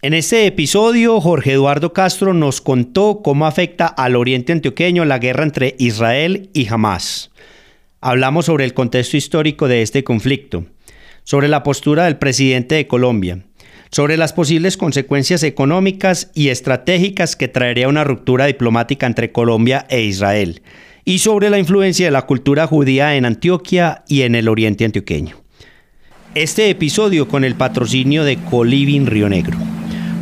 En este episodio, Jorge Eduardo Castro nos contó cómo afecta al oriente antioqueño la guerra entre Israel y Hamas. Hablamos sobre el contexto histórico de este conflicto, sobre la postura del presidente de Colombia, sobre las posibles consecuencias económicas y estratégicas que traería una ruptura diplomática entre Colombia e Israel, y sobre la influencia de la cultura judía en Antioquia y en el oriente antioqueño. Este episodio con el patrocinio de Coliving Río Negro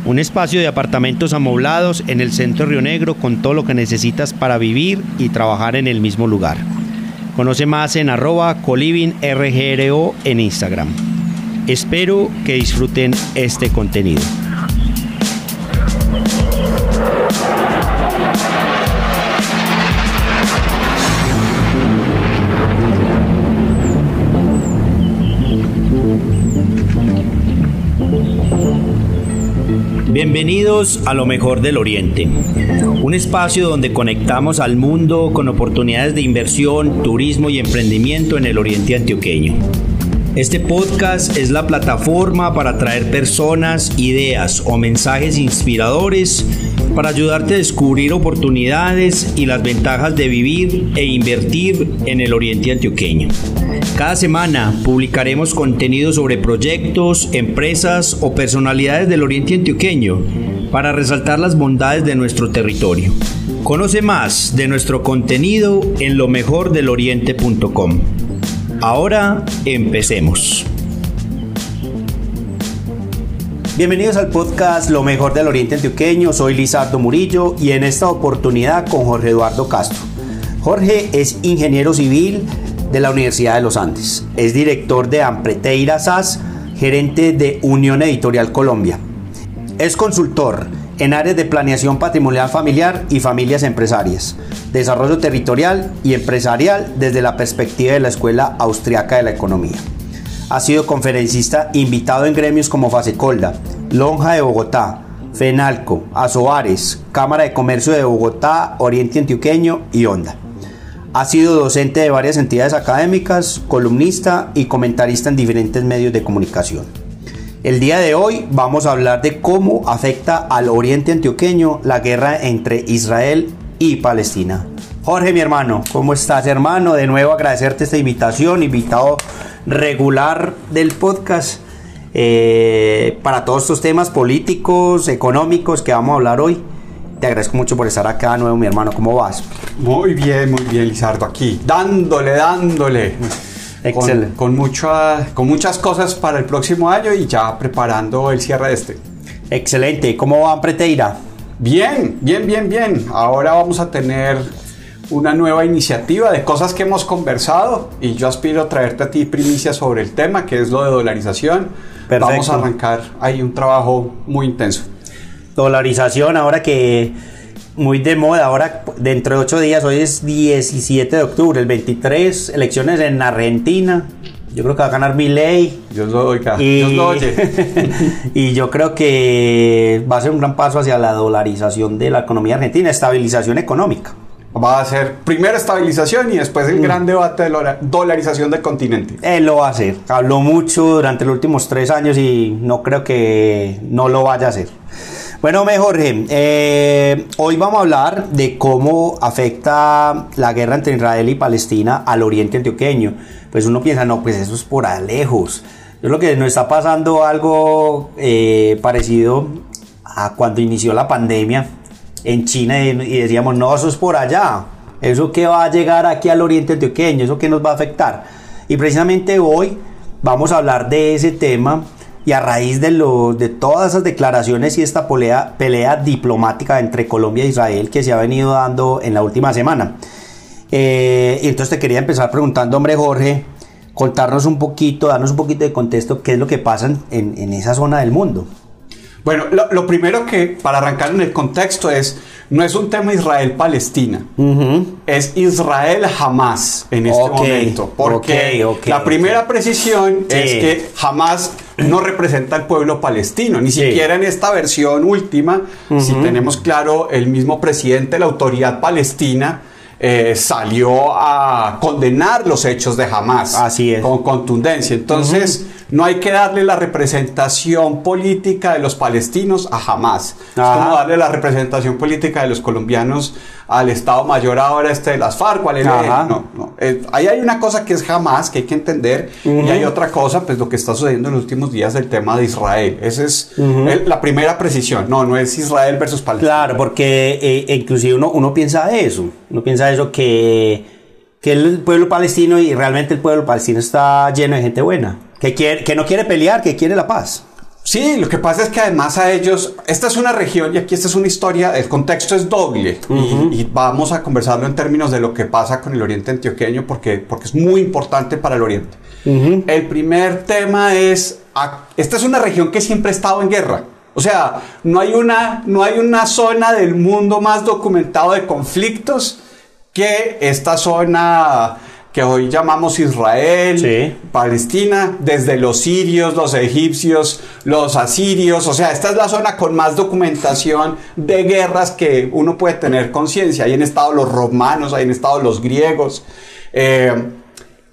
un espacio de apartamentos amoblados en el centro de Río Negro con todo lo que necesitas para vivir y trabajar en el mismo lugar. Conoce más en arroba en Instagram. Espero que disfruten este contenido. Bienvenidos a lo mejor del Oriente, un espacio donde conectamos al mundo con oportunidades de inversión, turismo y emprendimiento en el Oriente antioqueño. Este podcast es la plataforma para traer personas, ideas o mensajes inspiradores para ayudarte a descubrir oportunidades y las ventajas de vivir e invertir en el Oriente antioqueño. Cada semana publicaremos contenido sobre proyectos, empresas o personalidades del Oriente Antioqueño para resaltar las bondades de nuestro territorio. Conoce más de nuestro contenido en lo mejor del oriente.com. Ahora empecemos. Bienvenidos al podcast Lo mejor del Oriente Antioqueño. Soy Lizardo Murillo y en esta oportunidad con Jorge Eduardo Castro. Jorge es ingeniero civil de la Universidad de los Andes. Es director de Ampreteira SAS, gerente de Unión Editorial Colombia. Es consultor en áreas de planeación patrimonial familiar y familias empresarias, desarrollo territorial y empresarial desde la perspectiva de la Escuela Austriaca de la Economía. Ha sido conferencista invitado en gremios como Fasecolda, Lonja de Bogotá, FENALCO, Azoares, Cámara de Comercio de Bogotá, Oriente Antioqueño y Onda. Ha sido docente de varias entidades académicas, columnista y comentarista en diferentes medios de comunicación. El día de hoy vamos a hablar de cómo afecta al oriente antioqueño la guerra entre Israel y Palestina. Jorge, mi hermano, ¿cómo estás, hermano? De nuevo agradecerte esta invitación, invitado regular del podcast eh, para todos estos temas políticos, económicos que vamos a hablar hoy. Te agradezco mucho por estar acá de nuevo, mi hermano. ¿Cómo vas? Muy bien, muy bien, Lizardo. Aquí, dándole, dándole. Excelente. Con, con muchas cosas para el próximo año y ya preparando el cierre de este. Excelente. ¿Cómo va Preteira? Bien, bien, bien, bien. Ahora vamos a tener una nueva iniciativa de cosas que hemos conversado y yo aspiro a traerte a ti primicias sobre el tema, que es lo de dolarización. Vamos a arrancar ahí un trabajo muy intenso dolarización, ahora que muy de moda, ahora dentro de ocho días, hoy es 17 de octubre, el 23, elecciones en Argentina. Yo creo que va a ganar mi ley. Dios lo oiga. Y, Dios lo oye. y yo creo que va a ser un gran paso hacia la dolarización de la economía argentina, estabilización económica. Va a ser primero estabilización y después el mm. gran debate de la dolarización del continente. Él lo va a hacer. Habló mucho durante los últimos tres años y no creo que no lo vaya a hacer. Bueno, Jorge, eh, hoy vamos a hablar de cómo afecta la guerra entre Israel y Palestina al oriente antioqueño. Pues uno piensa, no, pues eso es por lejos. Yo lo que nos está pasando algo eh, parecido a cuando inició la pandemia en China y, y decíamos, no, eso es por allá. Eso que va a llegar aquí al oriente antioqueño, eso que nos va a afectar. Y precisamente hoy vamos a hablar de ese tema y a raíz de, lo, de todas esas declaraciones y esta pelea, diplomática entre Colombia e Israel que se ha venido dando en la última semana. Eh, y entonces te quería empezar preguntando, hombre Jorge, contarnos un poquito, darnos un poquito de contexto, qué es lo que pasa en, en esa zona del mundo. Bueno, lo, primero que para arrancar en el contexto es, no es un tema Israel-Palestina, es Israel jamás en este momento. Porque la primera precisión es que jamás no representa al pueblo palestino, ni siquiera en esta versión última, si tenemos claro, el mismo presidente de la autoridad palestina, eh, salió a condenar los hechos de Hamas Así es. con contundencia. Entonces, no hay que darle la representación política de los palestinos a Hamas. Es como darle la representación política de los colombianos al Estado Mayor ahora este de las FARC o al. No, no. Eh, ahí hay una cosa que es Hamas, que hay que entender, y hay otra cosa, pues lo que está sucediendo en los últimos días del tema de Israel. Esa es la primera precisión. No, no es Israel versus Palestina. Claro, porque eh, inclusive uno, uno piensa eso. Uno piensa eso que que el pueblo palestino y realmente el pueblo palestino está lleno de gente buena que, quiere, que no quiere pelear, que quiere la paz. Sí, lo que pasa es que además a ellos, esta es una región y aquí esta es una historia, el contexto es doble y, vamos a conversarlo en términos de lo que pasa con el oriente antioqueño porque, porque es muy importante para el oriente. El primer tema es, esta es una región que siempre ha estado en guerra. O sea, no hay una, no hay una zona del mundo más documentado de conflictos que esta zona que hoy llamamos Israel, Palestina, desde los sirios, los egipcios, los asirios, o sea, esta es la zona con más documentación de guerras que uno puede tener conciencia. Ahí han estado los romanos, ahí han estado los griegos. Eh,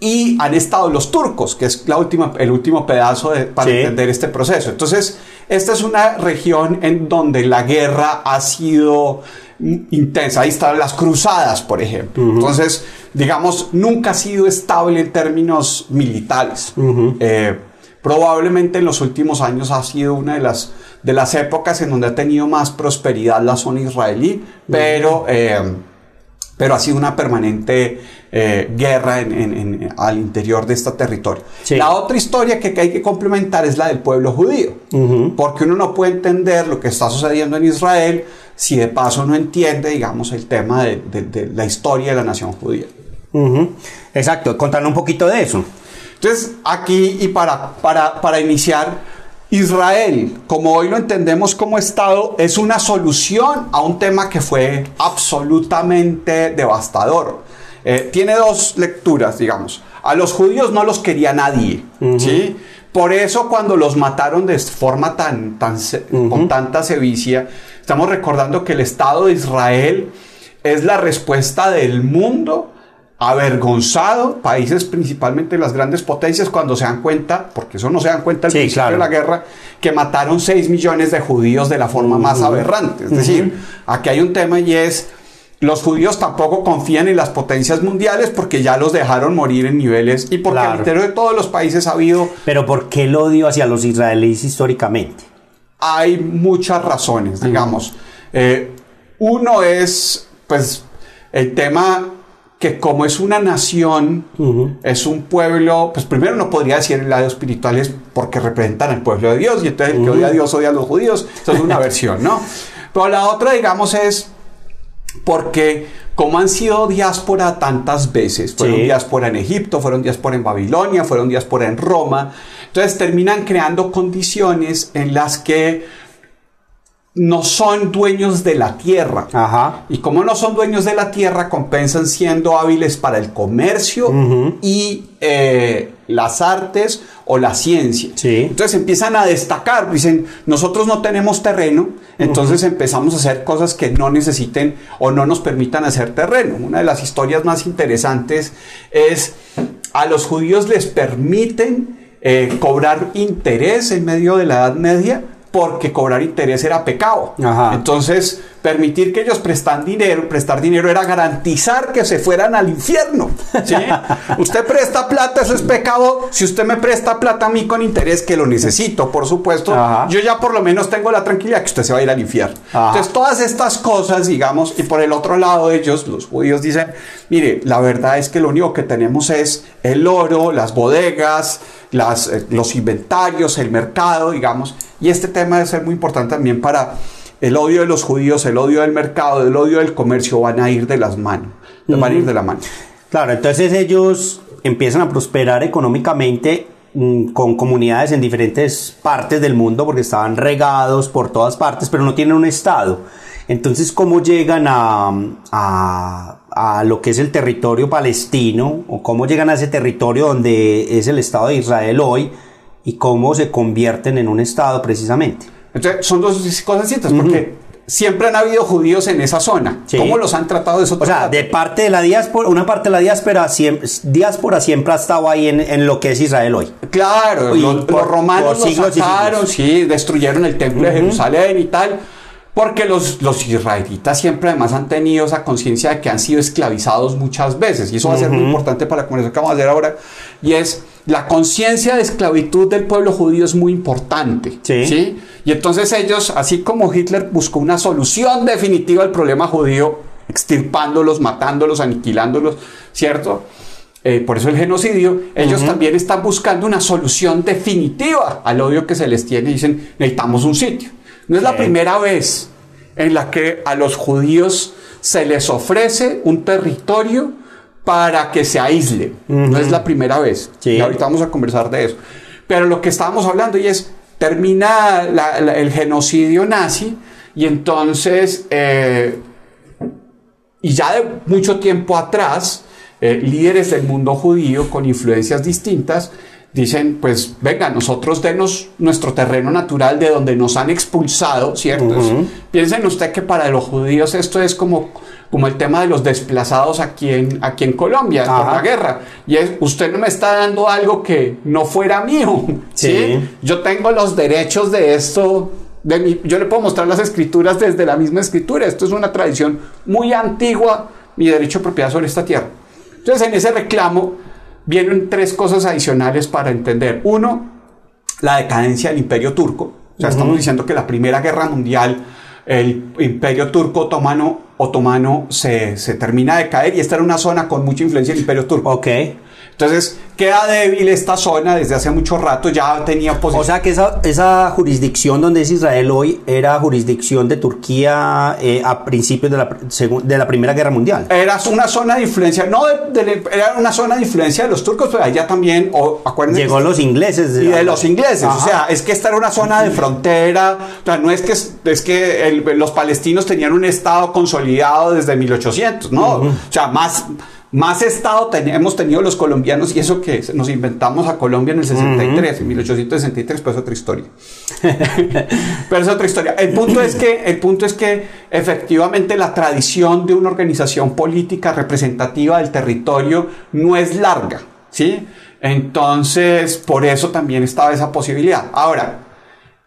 y han estado los turcos, que es la última, el último pedazo para entender este proceso. Entonces, esta es una región en donde la guerra ha sido intensa. Ahí están las cruzadas, por ejemplo. Entonces, digamos, nunca ha sido estable en términos militares. Eh, probablemente en los últimos años ha sido una de las, de las épocas en donde ha tenido más prosperidad la zona israelí, pero, eh, pero ha sido una permanente eh, guerra en, al interior de este territorio. La otra historia que, hay que complementar es la del pueblo judío, porque uno no puede entender lo que está sucediendo en Israel si de paso no entiende, digamos, el tema de, la historia de la nación judía. Exacto, contarle un poquito de eso. Entonces, aquí y para, para, para iniciar, Israel, como hoy lo entendemos como Estado, es una solución a un tema que fue absolutamente devastador. Eh, tiene dos lecturas, digamos. A los judíos no los quería nadie, ¿sí? Por eso cuando los mataron de forma tan, tan con tanta sevicia, Estamos recordando que el Estado de Israel es la respuesta del mundo avergonzado, países principalmente las grandes potencias, cuando se dan cuenta, porque eso no se dan cuenta al principio de la guerra, que mataron 6 millones de judíos de la forma más aberrante. Es decir, aquí hay un tema y es, los judíos tampoco confían en las potencias mundiales porque ya los dejaron morir en niveles y porque al interior de todos los países ha habido... Pero ¿por qué el odio hacia los israelíes históricamente? Hay muchas razones, digamos. Eh, uno es, pues, el tema que como es una nación, es un pueblo, pues primero no podría decir el lado espiritual es porque representan al pueblo de Dios y entonces el que odia a Dios odia a los judíos. Eso es una versión, ¿no? Pero la otra, digamos, es porque como han sido diáspora tantas veces, fueron diáspora en Egipto, fueron diáspora en Babilonia, fueron diáspora en Roma, entonces terminan creando condiciones en las que no son dueños de la tierra. Y como no son dueños de la tierra, compensan siendo hábiles para el comercio y eh, las artes o la ciencia. Entonces empiezan a destacar, dicen, nosotros no tenemos terreno, entonces empezamos a hacer cosas que no necesiten o no nos permitan hacer terreno. Una de las historias más interesantes es, a los judíos les permiten eh, cobrar interés en medio de la Edad Media porque cobrar interés era pecado. Entonces, permitir que ellos prestan dinero, prestar dinero era garantizar que se fueran al infierno. usted presta plata, eso es pecado. Si usted me presta plata a mí con interés, que lo necesito, por supuesto, yo ya por lo menos tengo la tranquilidad que usted se va a ir al infierno. Entonces, todas estas cosas, digamos, y por el otro lado ellos, los judíos, dicen, mire, la verdad es que lo único que tenemos es el oro, las bodegas, las, eh, los inventarios, el mercado, digamos. Y este tema debe ser muy importante también para el odio de los judíos, el odio del mercado, el odio del comercio, van a ir de las manos, van a ir de la mano. Claro, entonces ellos empiezan a prosperar económicamente mm, con comunidades en diferentes partes del mundo porque estaban regados por todas partes, pero no tienen un estado. Entonces, ¿cómo llegan a, a, a, lo que es el territorio palestino o cómo llegan a ese territorio donde es el Estado de Israel hoy y cómo se convierten en un Estado precisamente? Entonces, son dos cosas distintas, porque siempre han habido judíos en esa zona. ¿Cómo los han tratado de eso? O sea, de parte de la diáspora, una parte de la diáspora siempre, diáspora siempre ha estado ahí en, lo que es Israel hoy. Claro, los, romanos los sacaron, sí, destruyeron el templo de Jerusalén y tal. Porque los, los israelitas siempre además han tenido esa conciencia de que han sido esclavizados muchas veces. Y eso va a ser muy importante para la conversación que vamos a hacer ahora. Y es la conciencia de esclavitud del pueblo judío es muy importante. Sí. Y entonces ellos, así como Hitler buscó una solución definitiva al problema judío, extirpándolos, matándolos, aniquilándolos, ¿cierto? Eh, por eso el genocidio, ellos también están buscando una solución definitiva al odio que se les tiene y dicen, necesitamos un sitio. No es la primera vez en la que a los judíos se les ofrece un territorio para que se aíslen. No es la primera vez. Y ahorita vamos a conversar de eso. Pero lo que estábamos hablando y es, termina el genocidio nazi y entonces, eh, y ya de mucho tiempo atrás, eh, líderes del mundo judío con influencias distintas dicen, pues venga, nosotros denos nuestro terreno natural de donde nos han expulsado, ¿cierto? Piensen usted que para los judíos esto es como, como el tema de los desplazados aquí en, aquí en Colombia, por la guerra. Y es, usted no me está dando algo que no fuera mío, ¿sí? Yo tengo los derechos de esto. De mi, yo le puedo mostrar las escrituras desde la misma escritura. Esto es una tradición muy antigua, mi derecho de propiedad sobre esta tierra. Entonces, en ese reclamo, vienen tres cosas adicionales para entender. Uno, la decadencia del imperio turco. O sea, estamos diciendo que la Primera Guerra Mundial, el imperio turco otomano, otomano se, se, termina de caer y esta era una zona con mucha influencia del imperio turco. Ok. Entonces, queda débil esta zona desde hace mucho rato, ya tenía posición. O sea que esa, esa jurisdicción donde es Israel hoy era jurisdicción de Turquía eh, a principios de la, de la Primera Guerra Mundial. Era una zona de influencia, no, era una zona de influencia de los turcos, pero allá también, o, acuérdense. Llegó los ingleses. Y de los ingleses, o sea, es que esta era una zona de frontera, o sea, no es que, es que los palestinos tenían un estado consolidado desde 1800, ¿no? O sea, más más Estado hemos tenido los colombianos y eso que nos inventamos a Colombia en el 63, en 1863, pues es otra historia. pero es otra historia. El punto es que, el punto es que efectivamente la tradición de una organización política representativa del territorio no es larga, ¿sí? Entonces, por eso también estaba esa posibilidad. Ahora,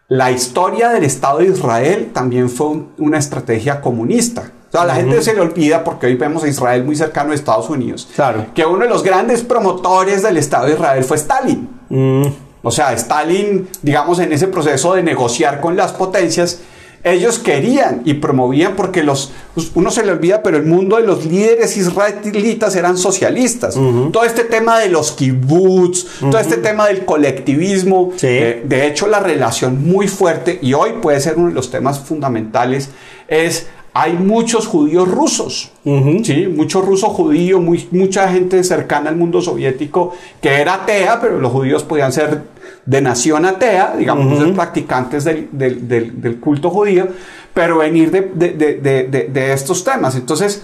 la historia del Estado de Israel también fue una estrategia comunista. O sea, la gente se le olvida porque hoy vemos a Israel muy cercano a Estados Unidos. Claro. Que uno de los grandes promotores del Estado de Israel fue Stalin. Mm. O sea, Stalin, digamos, en ese proceso de negociar con las potencias, ellos querían y promovían porque los pues, uno se le olvida, pero el mundo de los líderes israelitas eran socialistas. Todo este tema de los kibbutz, todo este tema del colectivismo, eh, de hecho la relación muy fuerte y hoy puede ser uno de los temas fundamentales es hay muchos judíos rusos, ¿sí? mucho ruso judío, muy, mucha gente cercana al mundo soviético que era atea, pero los judíos podían ser de nación atea, digamos, practicantes del, culto judío, pero venir de, estos temas. Entonces,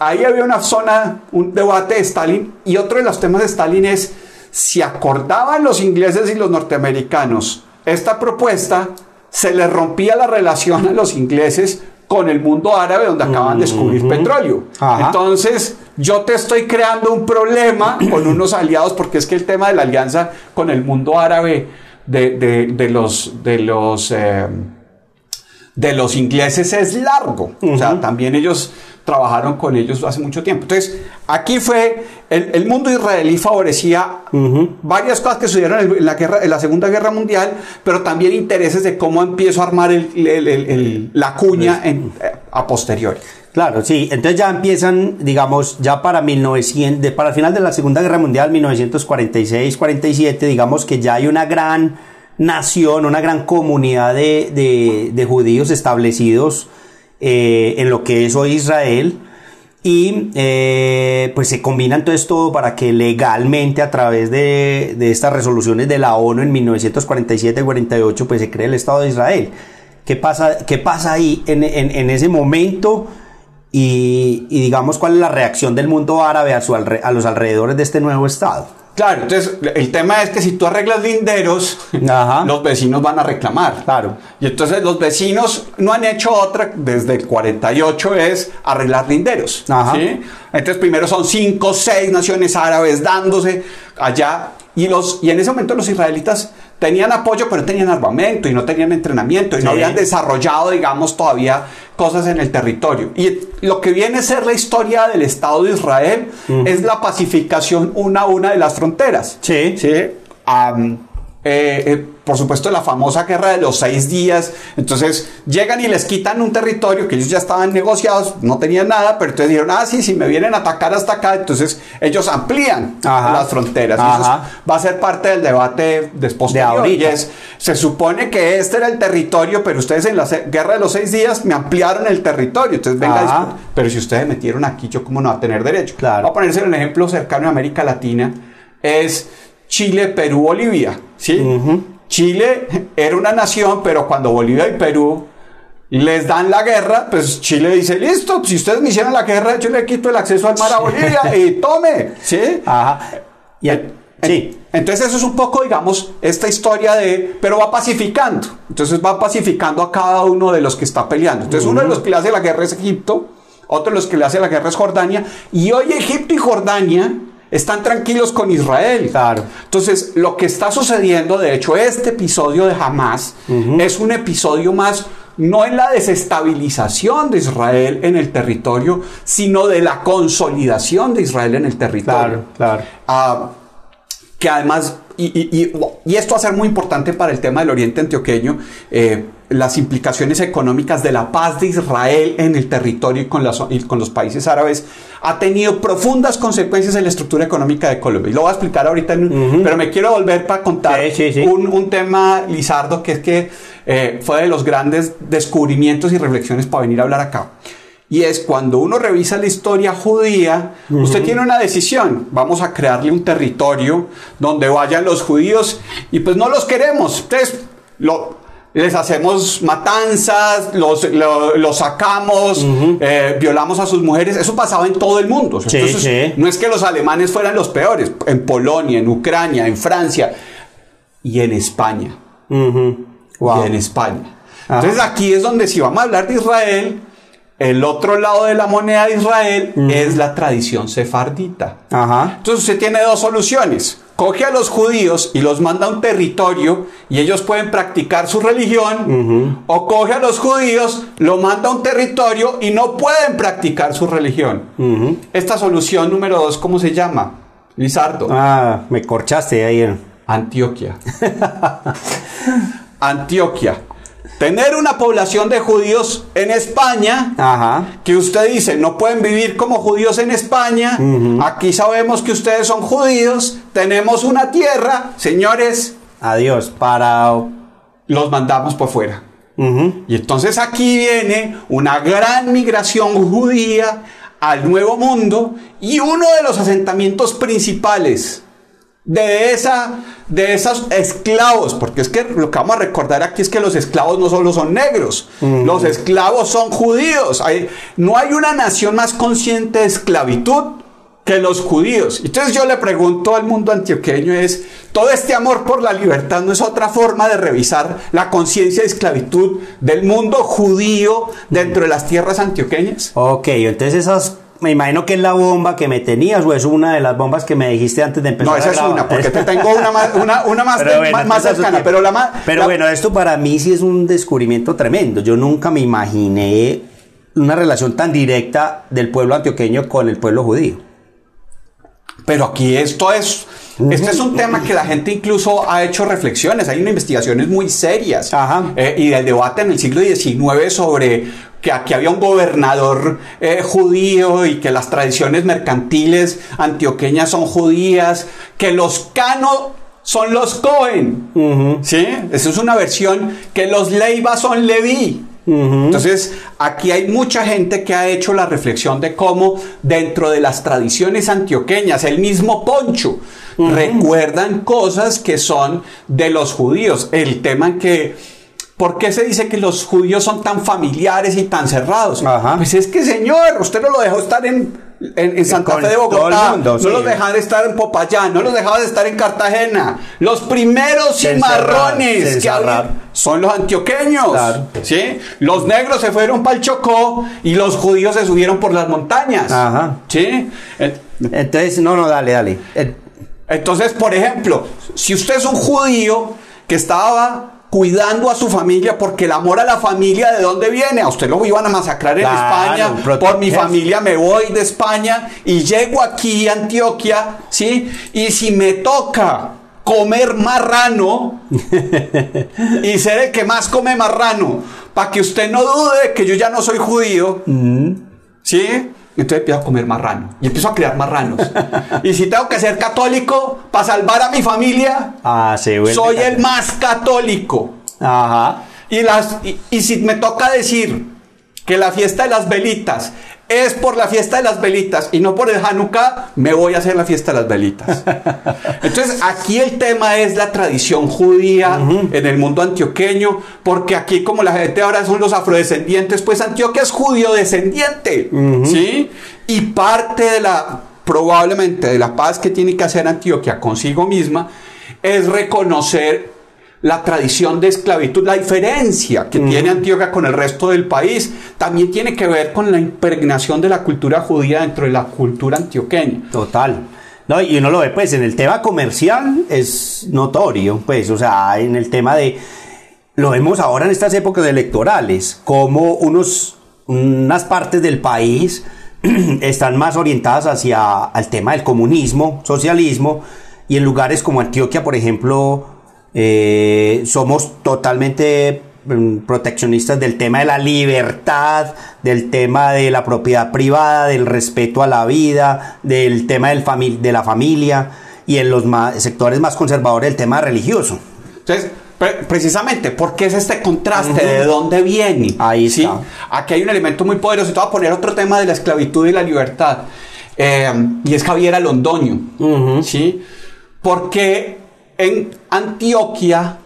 ahí había una zona, un debate de Stalin, y otro de los temas de Stalin es si acordaban los ingleses y los norteamericanos esta propuesta, se les rompía la relación a los ingleses con el mundo árabe donde acaban de descubrir petróleo. Entonces, yo te estoy creando un problema con unos aliados porque es que el tema de la alianza con el mundo árabe de, los... De los eh, de los ingleses es largo. O sea, también ellos trabajaron con ellos hace mucho tiempo. Entonces, aquí fue, el, mundo israelí favorecía varias cosas que sucedieron en la, guerra, en la Segunda Guerra Mundial, pero también intereses de cómo empiezo a armar la cuña en, a posteriori. Claro, sí. Entonces ya empiezan, digamos, ya para 1900, para el final de la Segunda Guerra Mundial, 1946-47, digamos que ya hay una gran nación, una gran comunidad de, de judíos establecidos eh, en lo que es hoy Israel. Y eh, pues se combinan todo esto para que legalmente a través de, estas resoluciones de la ONU en 1947-48 pues se cree el Estado de Israel. ¿Qué pasa, qué pasa ahí en, ese momento? Y, digamos cuál es la reacción del mundo árabe a, su a los alrededores de este nuevo Estado. Claro, entonces el tema es que si tú arreglas linderos, los vecinos van a reclamar. Claro. Y entonces los vecinos no han hecho otra desde el 48 es arreglar linderos. ¿sí? Entonces primero son cinco, seis naciones árabes dándose allá y, los, y en ese momento los israelitas tenían apoyo, pero tenían armamento y no tenían entrenamiento y no habían desarrollado, digamos, todavía cosas en el territorio. Y lo que viene a ser la historia del Estado de Israel es la pacificación una a una de las fronteras. Sí. ¿sí? Eh, eh, por supuesto, la famosa guerra de los seis días. Entonces, llegan y les quitan un territorio que ellos ya estaban negociados, no tenían nada, pero entonces dijeron, ah, sí, si me vienen a atacar hasta acá, entonces ellos amplían las fronteras. va a ser parte del debate después de ahorita. se supone que este era el territorio, pero ustedes en la guerra de los seis días me ampliaron el territorio. Entonces, venga, pero si ustedes metieron aquí, yo cómo no va a tener derecho. Claro. Voy a ponerse un ejemplo cercano a América Latina. Es Chile, Perú, Bolivia. ¿sí? Chile era una nación, pero cuando Bolivia y Perú les dan la guerra, pues Chile dice, listo, si ustedes me hicieron la guerra, yo le quito el acceso al mar a Bolivia y tome, ¿sí? Ajá. Y sí. Entonces eso es un poco, digamos, esta historia de, pero va pacificando. Entonces va pacificando a cada uno de los que está peleando. Entonces uno de los que le hace la guerra es Egipto, otro de los que le hace la guerra es Jordania, y hoy Egipto y Jordania están tranquilos con Israel. Claro. Entonces, lo que está sucediendo, de hecho, este episodio de Hamas es un episodio más no en la desestabilización de Israel en el territorio, sino de la consolidación de Israel en el territorio. Claro, claro. Ah, que además, y, esto va a ser muy importante para el tema del Oriente Antioqueño, eh, las implicaciones económicas de la paz de Israel en el territorio y con, con los países árabes, ha tenido profundas consecuencias en la estructura económica de Colombia. Y lo voy a explicar ahorita, pero me quiero volver para contar Un, tema, Lizardo, que es que eh, fue de los grandes descubrimientos y reflexiones para venir a hablar acá. Y es cuando uno revisa la historia judía, usted tiene una decisión. Vamos a crearle un territorio donde vayan los judíos y pues no los queremos. Lo, les hacemos matanzas, los, sacamos, eh, violamos a sus mujeres. Eso pasaba en todo el mundo. No es que los alemanes fueran los peores. En Polonia, en Ucrania, en Francia y en España. Y en España. Entonces aquí es donde si vamos a hablar de Israel, el otro lado de la moneda de Israel es la tradición sefardita. Entonces usted tiene dos soluciones coge a los judíos y los manda a un territorio y ellos pueden practicar su religión, o coge a los judíos, lo manda a un territorio y no pueden practicar su religión. Esta solución número dos, ¿cómo se llama? Lizardo. Ah, me corchaste ahí. Antioquia. Antioquia. Tener una población de judíos en España, que usted dice, no pueden vivir como judíos en España, aquí sabemos que ustedes son judíos, tenemos una tierra, señores. Adiós, para... Los mandamos por fuera. Y entonces aquí viene una gran migración judía al Nuevo Mundo y uno de los asentamientos principales de, esa, de esos esclavos, porque es que lo que vamos a recordar aquí es que los esclavos no solo son negros, los esclavos son judíos. Hay, no hay una nación más consciente de esclavitud que los judíos. Entonces yo le pregunto al mundo antioqueño es, ¿todo este amor por la libertad no es otra forma de revisar la conciencia de esclavitud del mundo judío dentro de las tierras antioqueñas? Ok, entonces esas me imagino que es la bomba que me tenías o es una de las bombas que me dijiste antes de empezar. No, esa es una, porque te tengo una más, una, más, más, cercana, pero la más... Pero bueno, esto para mí sí es un descubrimiento tremendo. Yo nunca me imaginé una relación tan directa del pueblo antioqueño con el pueblo judío. Pero aquí esto es... Este es un tema que la gente incluso ha hecho reflexiones, hay investigaciones muy serias Ajá. Eh, y el debate en el siglo XIX sobre que aquí había un gobernador eh, judío y que las tradiciones mercantiles antioqueñas son judías, que los Cano son los Cohen. ¿Sí? Esa es una versión que los Leiva son Leví. Entonces, aquí hay mucha gente que ha hecho la reflexión de cómo dentro de las tradiciones antioqueñas, el mismo Poncho, recuerdan cosas que son de los judíos. El tema en que ¿Por qué se dice que los judíos son tan familiares y tan cerrados? Pues es que, señor, usted no lo dejó estar en en, Santa Fe de Bogotá, no los dejaban de estar en Popayán, no los dejaban de estar en Cartagena. Los primeros cimarrones que son los antioqueños. ¿sí? Los negros se fueron para el Chocó y los judíos se subieron por las montañas. Ajá. ¿sí? Entonces, no, no, dale, dale. Entonces, por ejemplo, si usted es un judío que estaba cuidando a su familia, porque el amor a la familia, ¿de dónde viene? A usted lo iban a masacrar en España, por mi familia me voy de España y llego aquí a Antioquia, ¿sí? Y si me toca comer marrano y ser el que más come marrano, para que usted no dude que yo ya no soy judío, mm. ¿sí? Entonces empiezo a comer marrano y empiezo a crear marranos. y si tengo que ser católico para salvar a mi familia, ah, soy el más católico. Ajá. Y, las, y si me toca decir que la fiesta de las velitas es por la fiesta de las velitas y no por el Hanukkah, me voy a hacer la fiesta de las velitas. Entonces, aquí el tema es la tradición judía en el mundo antioqueño, porque aquí como la gente ahora son los afrodescendientes, pues Antioquia es judío descendiente, ¿sí? Y parte de la, probablemente de la paz que tiene que hacer Antioquia consigo misma, es reconocer la tradición de esclavitud, la diferencia que tiene Antioquia con el resto del país, también tiene que ver con la impregnación de la cultura judía dentro de la cultura antioqueña. Total. No, y uno lo ve, pues, en el tema comercial es notorio, pues, o sea, en el tema de, lo vemos ahora en estas épocas electorales, como unos, unas partes del país están más orientadas hacia el tema del comunismo, socialismo, y en lugares como Antioquia, por ejemplo, eh, somos totalmente mm, proteccionistas del tema de la libertad, del tema de la propiedad privada, del respeto a la vida, del tema del de la familia y en los sectores más conservadores el tema religioso. Entonces, precisamente, ¿por qué es este contraste? ¿De dónde viene? Ahí ¿Sí? Aquí hay un elemento muy poderoso. Y te voy a poner otro tema de la esclavitud y la libertad. Eh, y es Javier Alondoño. ¿Sí? Porque en Antioquia,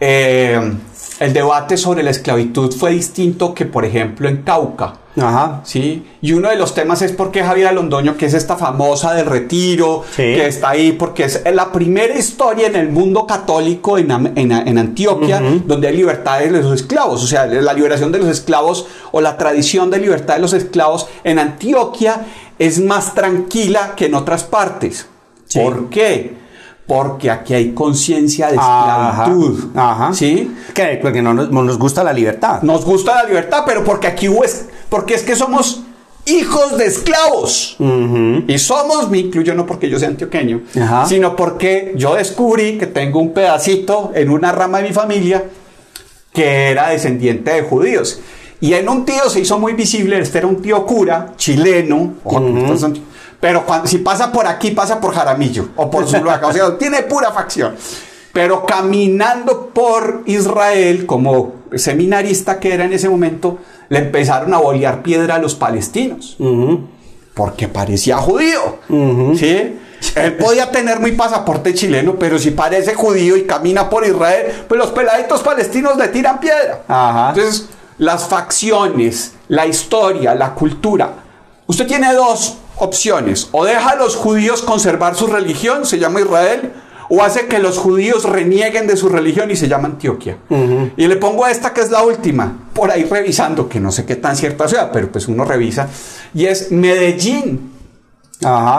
eh, el debate sobre la esclavitud fue distinto que, por ejemplo, en Cauca. Ajá. ¿sí? Y uno de los temas es por qué Javier Alondoño, que es esta famosa del retiro, que está ahí, porque es la primera historia en el mundo católico en, Antioquia donde hay libertad de los esclavos. O sea, la liberación de los esclavos o la tradición de libertad de los esclavos en Antioquia es más tranquila que en otras partes. ¿Por qué? Porque aquí hay conciencia de esclavitud. Ajá, ¿Sí? ¿Qué? Porque no nos, gusta la libertad. Nos gusta la libertad, pero porque aquí es, porque es que somos hijos de esclavos. Y somos, me incluyo no porque yo sea antioqueño, sino porque yo descubrí que tengo un pedacito en una rama de mi familia que era descendiente de judíos. Y en un tío se hizo muy visible, este era un tío cura, chileno, pero cuando, si pasa por aquí, pasa por Jaramillo o por Zuluaga. o sea, tiene pura facción. Pero caminando por Israel, como seminarista que era en ese momento, le empezaron a bolear piedra a los palestinos. Porque parecía judío. ¿Sí? Él podía tener muy pasaporte chileno, pero si parece judío y camina por Israel, pues los peladitos palestinos le tiran piedra. Entonces, las facciones, la historia, la cultura. Usted tiene dos opciones. O deja a los judíos conservar su religión, se llama Israel, o hace que los judíos renieguen de su religión y se llama Antioquia. Y le pongo a esta que es la última, por ahí revisando, que no sé qué tan cierta sea, pero pues uno revisa, y es Medellín.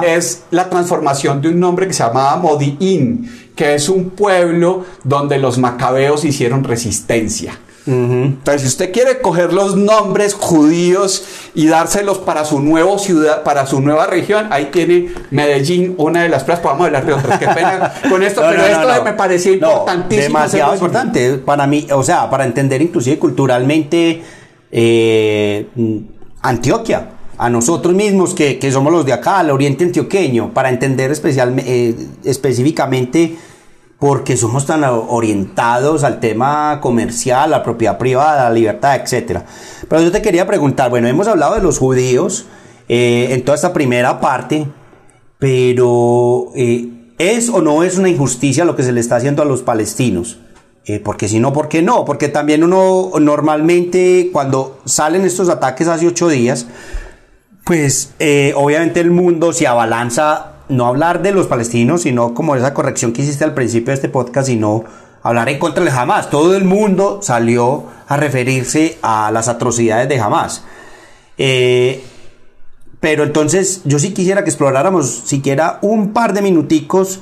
Es la transformación de un nombre que se llamaba Modi'in, que es un pueblo donde los macabeos hicieron resistencia. Entonces, si usted quiere coger los nombres judíos y dárselos para su nueva ciudad, para su nueva región, ahí tiene Medellín, una de las plazas. Podemos hablar de otras. Qué pena con esto, pero esto me parecía importantísimo. Demasiado importante para mí, o sea, para entender inclusive culturalmente eh, Antioquia a nosotros mismos que, somos los de acá, al oriente antioqueño, para entender especialmente, eh, específicamente porque somos tan orientados al tema comercial, la propiedad privada, la libertad, etc. Pero yo te quería preguntar, bueno, hemos hablado de los judíos eh, en toda esta primera parte, pero eh, ¿es o no es una injusticia lo que se le está haciendo a los palestinos? Eh, porque si no, ¿por qué no? Porque también uno normalmente cuando salen estos ataques hace ocho días, pues eh, obviamente el mundo se abalanza, no hablar de los palestinos, sino como esa corrección que hiciste al principio de este podcast, sino hablar en contra de Hamas. Todo el mundo salió a referirse a las atrocidades de Hamas. Eh, pero entonces yo sí quisiera que exploráramos siquiera un par de minuticos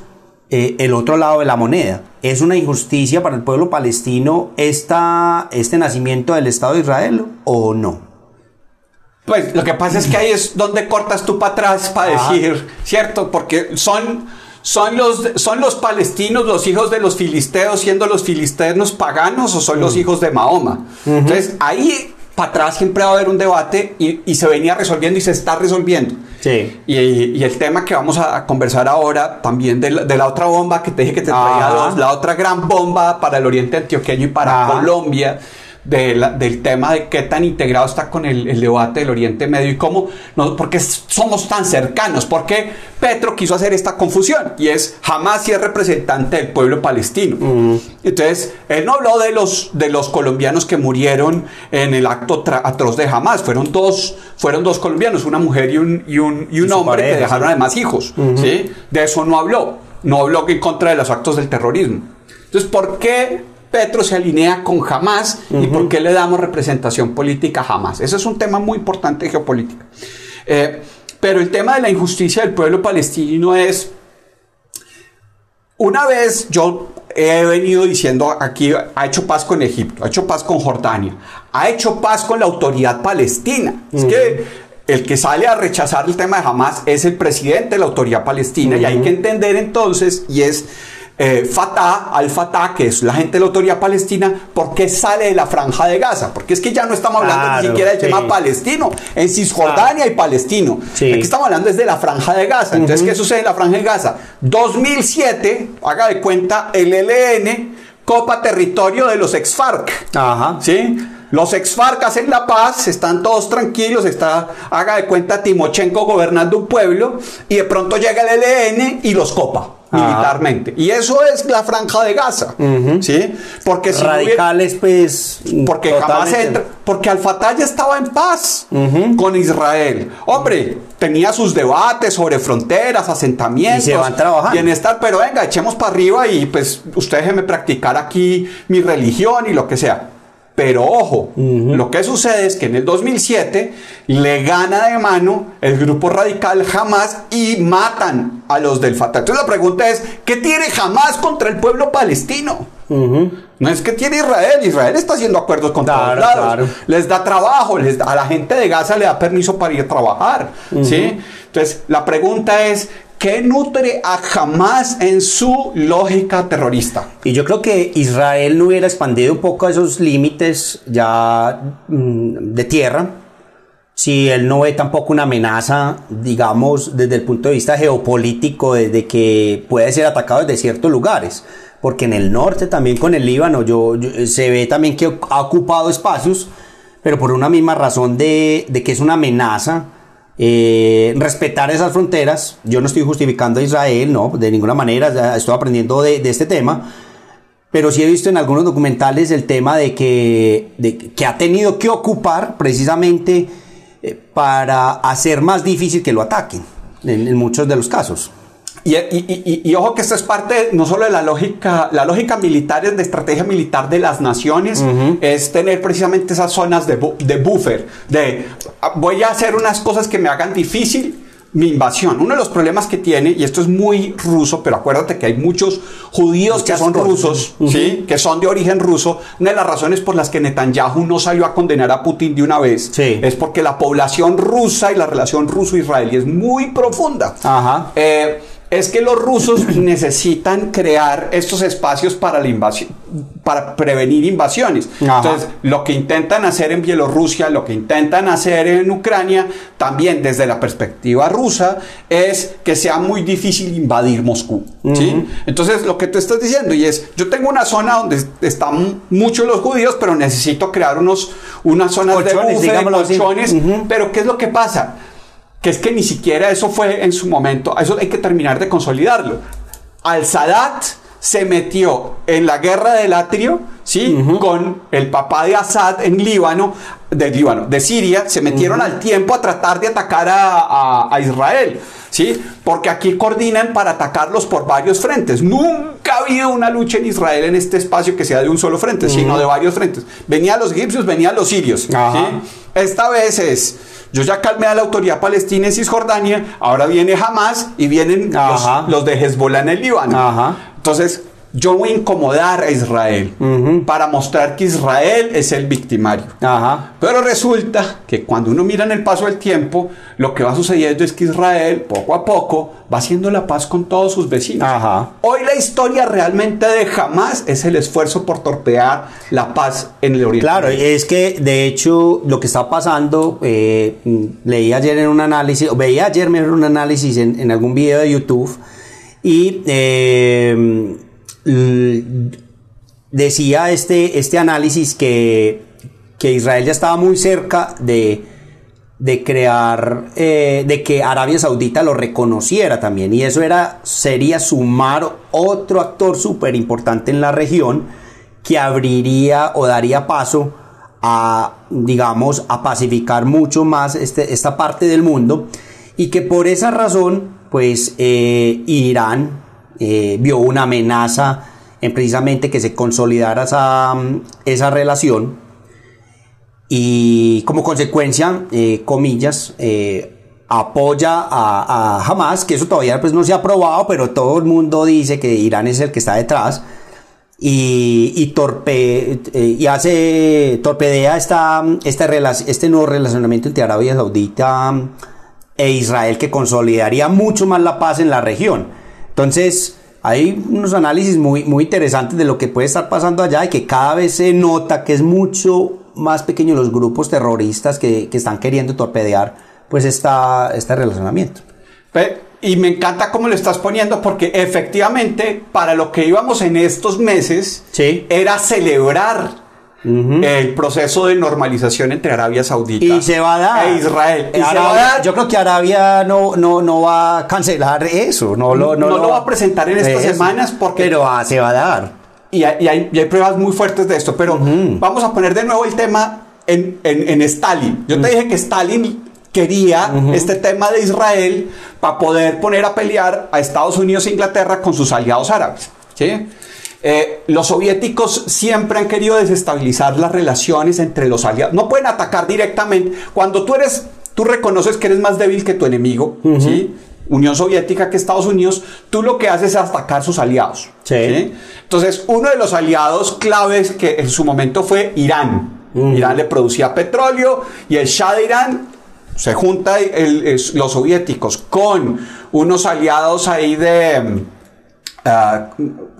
eh, el otro lado de la moneda. ¿Es una injusticia para el pueblo palestino esta, este nacimiento del Estado de Israel o no? Pues lo que pasa es que ahí es donde cortas tú para atrás para decir, ¿cierto? Porque son, son, los, son los palestinos los hijos de los filisteos siendo los filisteos paganos o son los mm. hijos de Mahoma. Entonces ahí para atrás siempre va a haber un debate y, se venía resolviendo y se está resolviendo. Sí. Y, el tema que vamos a conversar ahora, también de la, otra bomba que te dije que te traía dos, la otra gran bomba para el oriente antioqueño y para Colombia del tema de qué tan integrado está con el, debate del Oriente Medio y cómo, no, porque somos tan cercanos, porque Petro quiso hacer esta confusión y es jamás si es representante del pueblo palestino. Mm. Entonces, él no habló de los, de los colombianos que murieron en el acto atroz de Hamas, fueron dos, fueron dos colombianos, una mujer y un, y un, y un hombre que dejaron además hijos, ¿sí? De eso no habló, no habló en contra de los actos del terrorismo. Entonces, ¿por qué Petro se alinea con Hamas y por qué le damos representación política a Hamas. Ese es un tema muy importante de geopolítica. Eh, pero el tema de la injusticia del pueblo palestino es, una vez yo he venido diciendo aquí, ha hecho paz con Egipto, ha hecho paz con Jordania, ha hecho paz con la autoridad palestina. Es que el que sale a rechazar el tema de Hamas es el presidente de la autoridad palestina y hay que entender entonces, y es eh, Fatah, al-Fatah, que es la gente de la autoridad palestina, ¿por qué sale de la franja de Gaza? Porque es que ya no estamos hablando ni siquiera del tema palestino. En Cisjordania y palestino. Aquí estamos hablando es de la franja de Gaza. Entonces, ¿qué sucede en la franja de Gaza? 2007, haga de cuenta, el ELN copa territorio de los ex-FARC. Ajá. ¿Sí? Los ex-FARC hacen la paz, están todos tranquilos, está, haga de cuenta, Timochenko gobernando un pueblo, y de pronto llega el ELN y los copa militarmente. Y eso es la franja de Gaza. ¿Sí? Porque si Radicales, pues. Porque jamás entra. Porque Al-Fatah ya estaba en paz con Israel. Hombre, tenía sus debates sobre fronteras, asentamientos. Y se van trabajando. Bienestar, pero venga, echemos para arriba y pues usted déjeme practicar aquí mi religión y lo que sea. Pero ojo, lo que sucede es que en el 2007 le gana de mano el grupo radical Hamas y matan a los del Fatah. Entonces la pregunta es, ¿qué tiene Hamas contra el pueblo palestino? No es que tiene Israel, Israel está haciendo acuerdos con todos lados, les da trabajo, les a la gente de Gaza le da permiso para ir a trabajar, ¿sí? Entonces la pregunta es, ¿Qué nutre a Hamas en su lógica terrorista? Y yo creo que Israel no hubiera expandido un poco esos límites ya mm, de tierra si él no ve tampoco una amenaza, digamos, desde el punto de vista geopolítico, de, que puede ser atacado desde ciertos lugares. Porque en el norte también con el Líbano yo, se ve también que ha ocupado espacios, pero por una misma razón de que es una amenaza eh, respetar esas fronteras. Yo no estoy justificando a Israel, no, de ninguna manera, estoy aprendiendo de, este tema, pero sí he visto en algunos documentales el tema de que, ha tenido que ocupar precisamente eh, para hacer más difícil que lo ataquen, en muchos de los casos. Y, ojo que esto es parte no solo de la lógica, la lógica militar, es de estrategia militar de las naciones, es tener precisamente esas zonas de, buffer, de ah, voy a hacer unas cosas que me hagan difícil mi invasión. Uno de los problemas que tiene, y esto es muy ruso, pero acuérdate que hay muchos judíos que son rusos, ¿sí? que son de origen ruso. Una de las razones por las que Netanyahu no salió a condenar a Putin de una vez es porque la población rusa y la relación ruso-israelí es muy profunda. Ajá. Eh, es que los rusos necesitan crear estos espacios para la invasión, para prevenir invasiones. Entonces, lo que intentan hacer en Bielorrusia, lo que intentan hacer en Ucrania, también desde la perspectiva rusa, es que sea muy difícil invadir Moscú. Entonces, lo que tú estás diciendo, y es, yo tengo una zona donde están muchos los judíos, pero necesito crear unos, unas zonas de buffer, colchones, pero ¿qué es lo que pasa? Que es que ni siquiera eso fue en su momento, eso hay que terminar de consolidarlo. Al-Sadat se metió en la guerra del atrio, ¿sí? Con el papá de Assad en Líbano, de Líbano, de Siria, se metieron al tiempo a tratar de atacar a, Israel. ¿Sí? Porque aquí coordinan para atacarlos por varios frentes. Nunca ha habido una lucha en Israel en este espacio que sea de un solo frente, sino de varios frentes. Venían los egipcios, venían los sirios. ¿sí? Esta vez es yo ya calmé a la autoridad palestina en Cisjordania, ahora viene Hamas y vienen los, de Hezbollah en el Líbano. Entonces, yo voy a incomodar a Israel para mostrar que Israel es el victimario. Pero resulta que cuando uno mira en el paso del tiempo, lo que va sucediendo es que Israel poco a poco va haciendo la paz con todos sus vecinos. Hoy la historia realmente de jamás es el esfuerzo por torpear la paz en el Oriente. Claro, es que de hecho lo que está pasando, eh, leí ayer en un análisis, o veía ayer en un análisis en, algún video de YouTube y... Eh, decía este, este análisis que, que, Israel ya estaba muy cerca de, de crear, eh, de que Arabia Saudita lo reconociera también. Y eso era, sería sumar otro actor súper importante en la región que abriría o daría paso a, digamos, a pacificar mucho más este, esta parte del mundo. Y que por esa razón, pues eh, Irán eh, vio una amenaza en precisamente que se consolidara esa, esa relación y como consecuencia, eh, comillas, eh, apoya a, a, Hamas, que eso todavía pues no se ha aprobado, pero todo el mundo dice que Irán es el que está detrás y, y, torpe, y hace, torpedea esta, este, este nuevo relacionamiento entre Arabia Saudita e Israel que consolidaría mucho más la paz en la región. Entonces, hay unos análisis muy, muy interesantes de lo que puede estar pasando allá y que cada vez se nota que es mucho más pequeño los grupos terroristas que, que están queriendo torpedear pues esta, este relacionamiento. Y me encanta cómo lo estás poniendo porque efectivamente para lo que íbamos en estos meses era celebrar el proceso de normalización entre Arabia Saudita y se va a dar. e Israel. Yo creo que Arabia no, no, no va a cancelar eso, no lo, no, lo, va a presentar en estas semanas porque... Pero se va a dar. Y hay, hay, pruebas muy fuertes de esto, pero vamos a poner de nuevo el tema en, en, Stalin. Yo te dije que Stalin quería este tema de Israel para poder poner a pelear a Estados Unidos e Inglaterra con sus aliados árabes. ¿sí? Eh, los soviéticos siempre han querido desestabilizar las relaciones entre los aliados. No pueden atacar directamente. Cuando tú eres, tú reconoces que eres más débil que tu enemigo, ¿sí? Unión Soviética que Estados Unidos, tú lo que haces es atacar sus aliados. Entonces, uno de los aliados claves que en su momento fue Irán. Irán le producía petróleo y el Shah de Irán se junta los soviéticos con unos aliados ahí de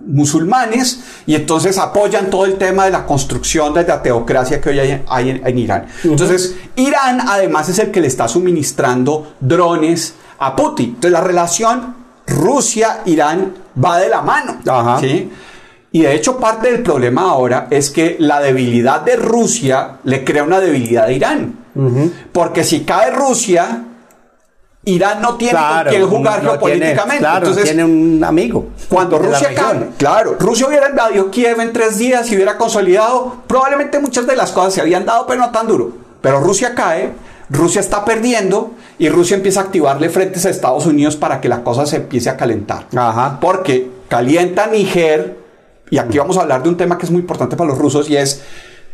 musulmanes y entonces apoyan todo el tema de la construcción de la teocracia que hoy hay, en, Irán. Entonces, Irán además es el que le está suministrando drones a Putin. Entonces, la relación Rusia-Irán va de la mano. Y de hecho parte del problema ahora es que la debilidad de Rusia le crea una debilidad a Irán. Porque si cae Rusia, Irán no tiene con quién jugar geopolíticamente. Entonces, tiene un amigo. Cuando Rusia cae, claro, Rusia hubiera invadido Kiev en tres días y hubiera consolidado, probablemente muchas de las cosas se habían dado, pero no tan duro. Pero Rusia cae, Rusia está perdiendo y Rusia empieza a activarle frentes a Estados Unidos para que la cosa se empiece a calentar. Ajá. Porque calienta Níger, y aquí vamos a hablar de un tema que es muy importante para los rusos y es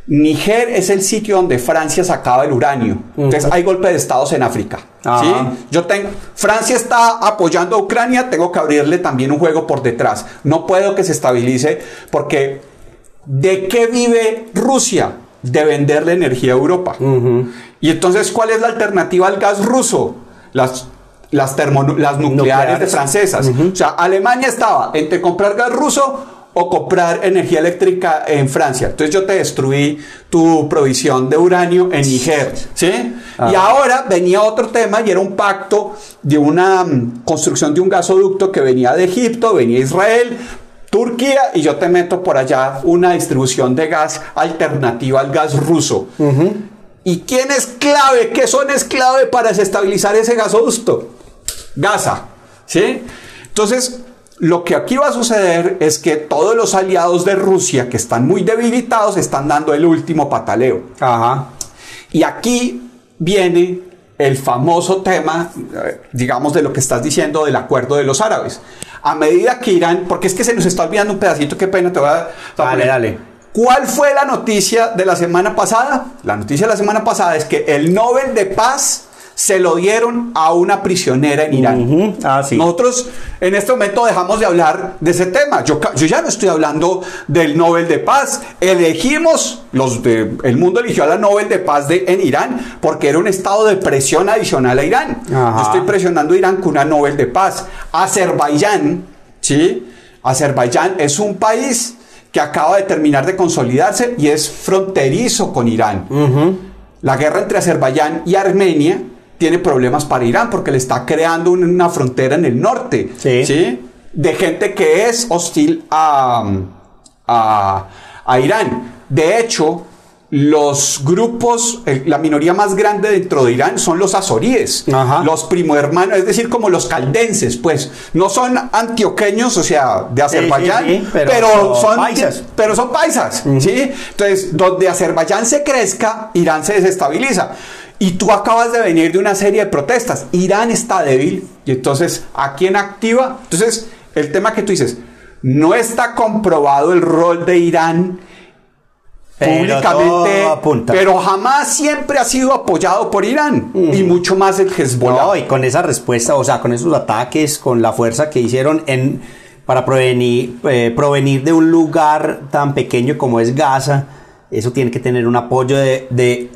Niger es el sitio donde Francia sacaba el uranio. Entonces hay golpe de estados en África. ¿sí? Yo tengo, Francia está apoyando a Ucrania, tengo que abrirle también un juego por detrás. No puedo que se estabilice porque ¿de qué vive Rusia? De venderle energía a Europa. Y entonces, ¿cuál es la alternativa al gas ruso? Las las, las nucleares, de francesas. O sea, Alemania estaba entre comprar gas ruso o comprar energía eléctrica en Francia. Entonces yo te destruí tu provisión de uranio en Niger, ¿sí? Ah. Y ahora venía otro tema y era un pacto de una mm, construcción de un gasoducto que venía de Egipto, venía Israel, Turquía y yo te meto por allá una distribución de gas alternativa al gas ruso. ¿Y quién es clave? ¿Qué son es clave para desestabilizar ese gasoducto? Gaza, ¿sí? Entonces, lo que aquí va a suceder es que todos los aliados de Rusia que están muy debilitados están dando el último pataleo. Ajá. Y aquí viene el famoso tema, digamos, de lo que estás diciendo del acuerdo de los árabes. A medida que Irán, porque es que se nos está olvidando un pedacito, qué pena, te voy a... Dale, dale. ¿Cuál fue la noticia de la semana pasada? La noticia de la semana pasada es que el Nobel de Paz se lo dieron a una prisionera en Irán. ah, sí. Nosotros en este momento dejamos de hablar de ese tema. Yo, yo ya no estoy hablando del Nobel de Paz. Elegimos, los de, el mundo eligió a la Nobel de Paz de, en Irán porque era un estado de presión adicional a Irán. Yo estoy presionando a Irán con una Nobel de Paz. Azerbaiyán, ¿sí? Azerbaiyán es un país que acaba de terminar de consolidarse y es fronterizo con Irán. La guerra entre Azerbaiyán y Armenia tiene problemas para Irán porque le está creando una frontera en el norte. Sí. De gente que es hostil a, a, Irán. De hecho, los grupos, la minoría más grande dentro de Irán son los azoríes, los primo hermanos, es decir, como los caldenses, pues no son antioqueños, o sea, de Azerbaiyán, pero, son paisas. Pero son paisas, ¿sí? Entonces, donde Azerbaiyán se crezca, Irán se desestabiliza. Y tú acabas de venir de una serie de protestas. Irán está débil. Y entonces, ¿a quién activa? Entonces, el tema que tú dices, no está comprobado el rol de Irán públicamente, pero jamás siempre ha sido apoyado por Irán y mucho más el Hezbollah. y con esa respuesta, o sea, con esos ataques, con la fuerza que hicieron en para provenir, eh, provenir de un lugar tan pequeño como es Gaza, eso tiene que tener un apoyo de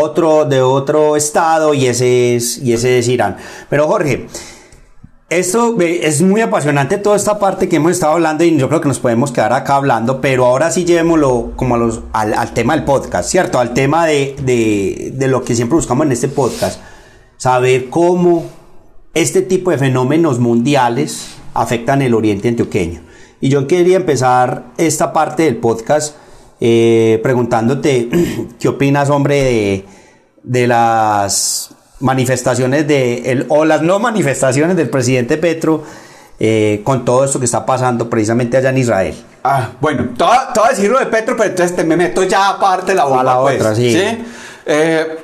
otro, de otro estado y ese es, y ese es Irán. Pero Jorge, esto es muy apasionante toda esta parte que hemos estado hablando y yo creo que nos podemos quedar acá hablando, pero ahora sí llevémoslo como los, al, tema del podcast, ¿cierto? Al tema de, de, de lo que siempre buscamos en este podcast, saber cómo este tipo de fenómenos mundiales afectan el oriente antioqueño. Y yo quería empezar esta parte del podcast eh, preguntándote qué opinas, hombre, de, las manifestaciones de el, o las no manifestaciones del presidente Petro eh, con todo esto que está pasando precisamente allá en Israel. Ah, bueno, te voy, a, decir lo de Petro, pero entonces te me meto ya aparte la bola. la pues, otra, sí. Eh,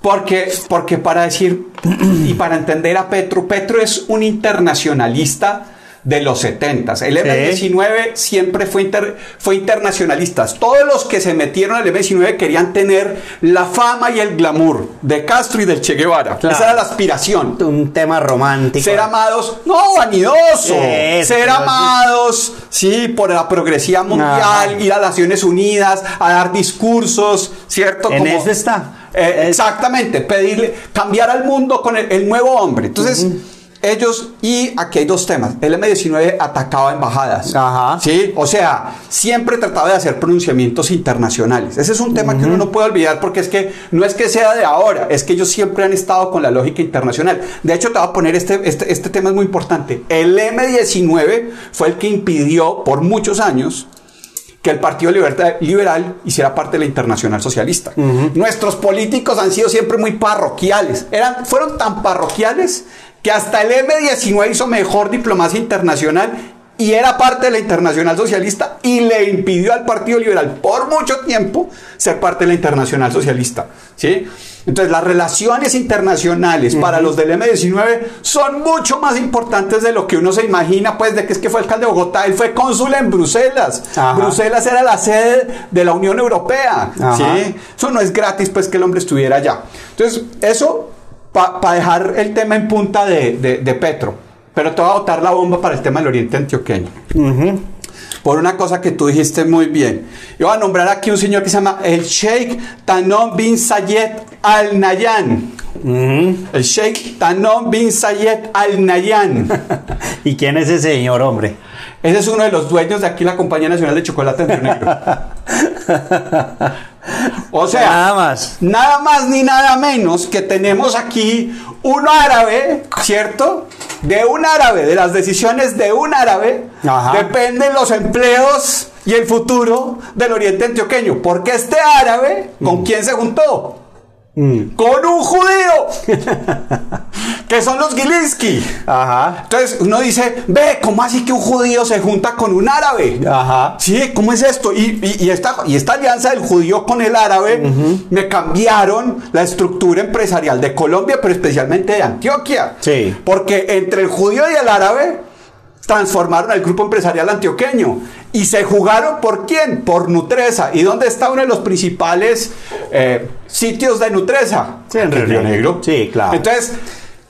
porque, porque para decir y para entender a Petro, Petro es un internacionalista de los 70. El M-19 siempre fue, fue internacionalista. Todos los que se metieron al M-19 querían tener la fama y el glamour de Castro y del Che Guevara. Esa era la aspiración. Un tema romántico. Ser amados, no, vanidoso. ser amados, sí, por la progresiva mundial, ir a las Naciones Unidas, a dar discursos, ¿cierto? En eso está. Eh, exactamente, pedirle, cambiar al mundo con el, nuevo hombre. Entonces, ellos, y aquí hay dos temas. El M19 atacaba embajadas. Ajá. ¿Sí? O sea, siempre trataba de hacer pronunciamientos internacionales. Ese es un tema que uno no puede olvidar porque es que no es que sea de ahora, es que ellos siempre han estado con la lógica internacional. De hecho, te voy a poner este, este, este tema es muy importante. El M19 fue el que impidió por muchos años que el Partido Liberal hiciera parte de la Internacional Socialista. Nuestros políticos han sido siempre muy parroquiales. Eran, fueron tan parroquiales que hasta el M19 hizo mejor diplomacia internacional y era parte de la Internacional Socialista y le impidió al Partido Liberal por mucho tiempo ser parte de la Internacional Socialista. ¿sí? Entonces las relaciones internacionales para los del M19 son mucho más importantes de lo que uno se imagina, pues de que es que fue alcalde de Bogotá, él fue cónsul en Bruselas. Bruselas era la sede de la Unión Europea. ¿sí? Eso no es gratis, pues que el hombre estuviera allá. Entonces eso para dejar el tema en punta de, Petro. Pero te voy a botar la bomba para el tema del Oriente Antioqueño. Por una cosa que tú dijiste muy bien. Yo voy a nombrar aquí un señor que se llama el Sheikh Tanom bin Sayed Al Nayan. El Sheikh Tanom bin Sayed Al Nayan. ¿Y quién es ese señor, hombre? Ese es uno de los dueños de aquí la Compañía Nacional de Chocolate en Negro. O sea, nada más. Nada más ni nada menos que tenemos aquí un árabe, ¿cierto? De un árabe, de las decisiones de un árabe, dependen los empleos y el futuro del Oriente Antioqueño. Porque este árabe, ¿con mm. quién se juntó? Mm. Con un judío. que son los Gilinski. Ajá. Entonces uno dice, ve, ¿cómo así que un judío se junta con un árabe? Ajá. Sí, ¿cómo es esto? Y, y, esta, y esta alianza del judío con el árabe me cambiaron la estructura empresarial de Colombia, pero especialmente de Antioquia. Sí. Porque entre el judío y el árabe transformaron el grupo empresarial antioqueño y se jugaron por quién? Por Nutresa. ¿Y dónde está uno de los principales eh, sitios de Nutresa? Sí, en Río Negro. Sí, claro. Entonces,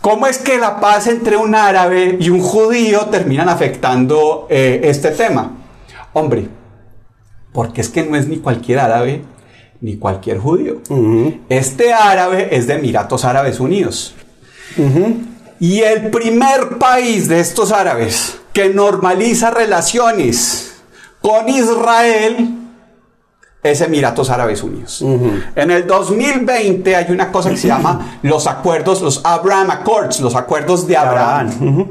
¿cómo es que la paz entre un árabe y un judío terminan afectando eh, este tema? Hombre, porque es que no es ni cualquier árabe ni cualquier judío. Este árabe es de Emiratos Árabes Unidos. Y el primer país de estos árabes que normaliza relaciones con Israel es Emiratos Árabes Unidos. En el 2020 hay una cosa que se llama los acuerdos, los Abraham Accords, los acuerdos de Abraham.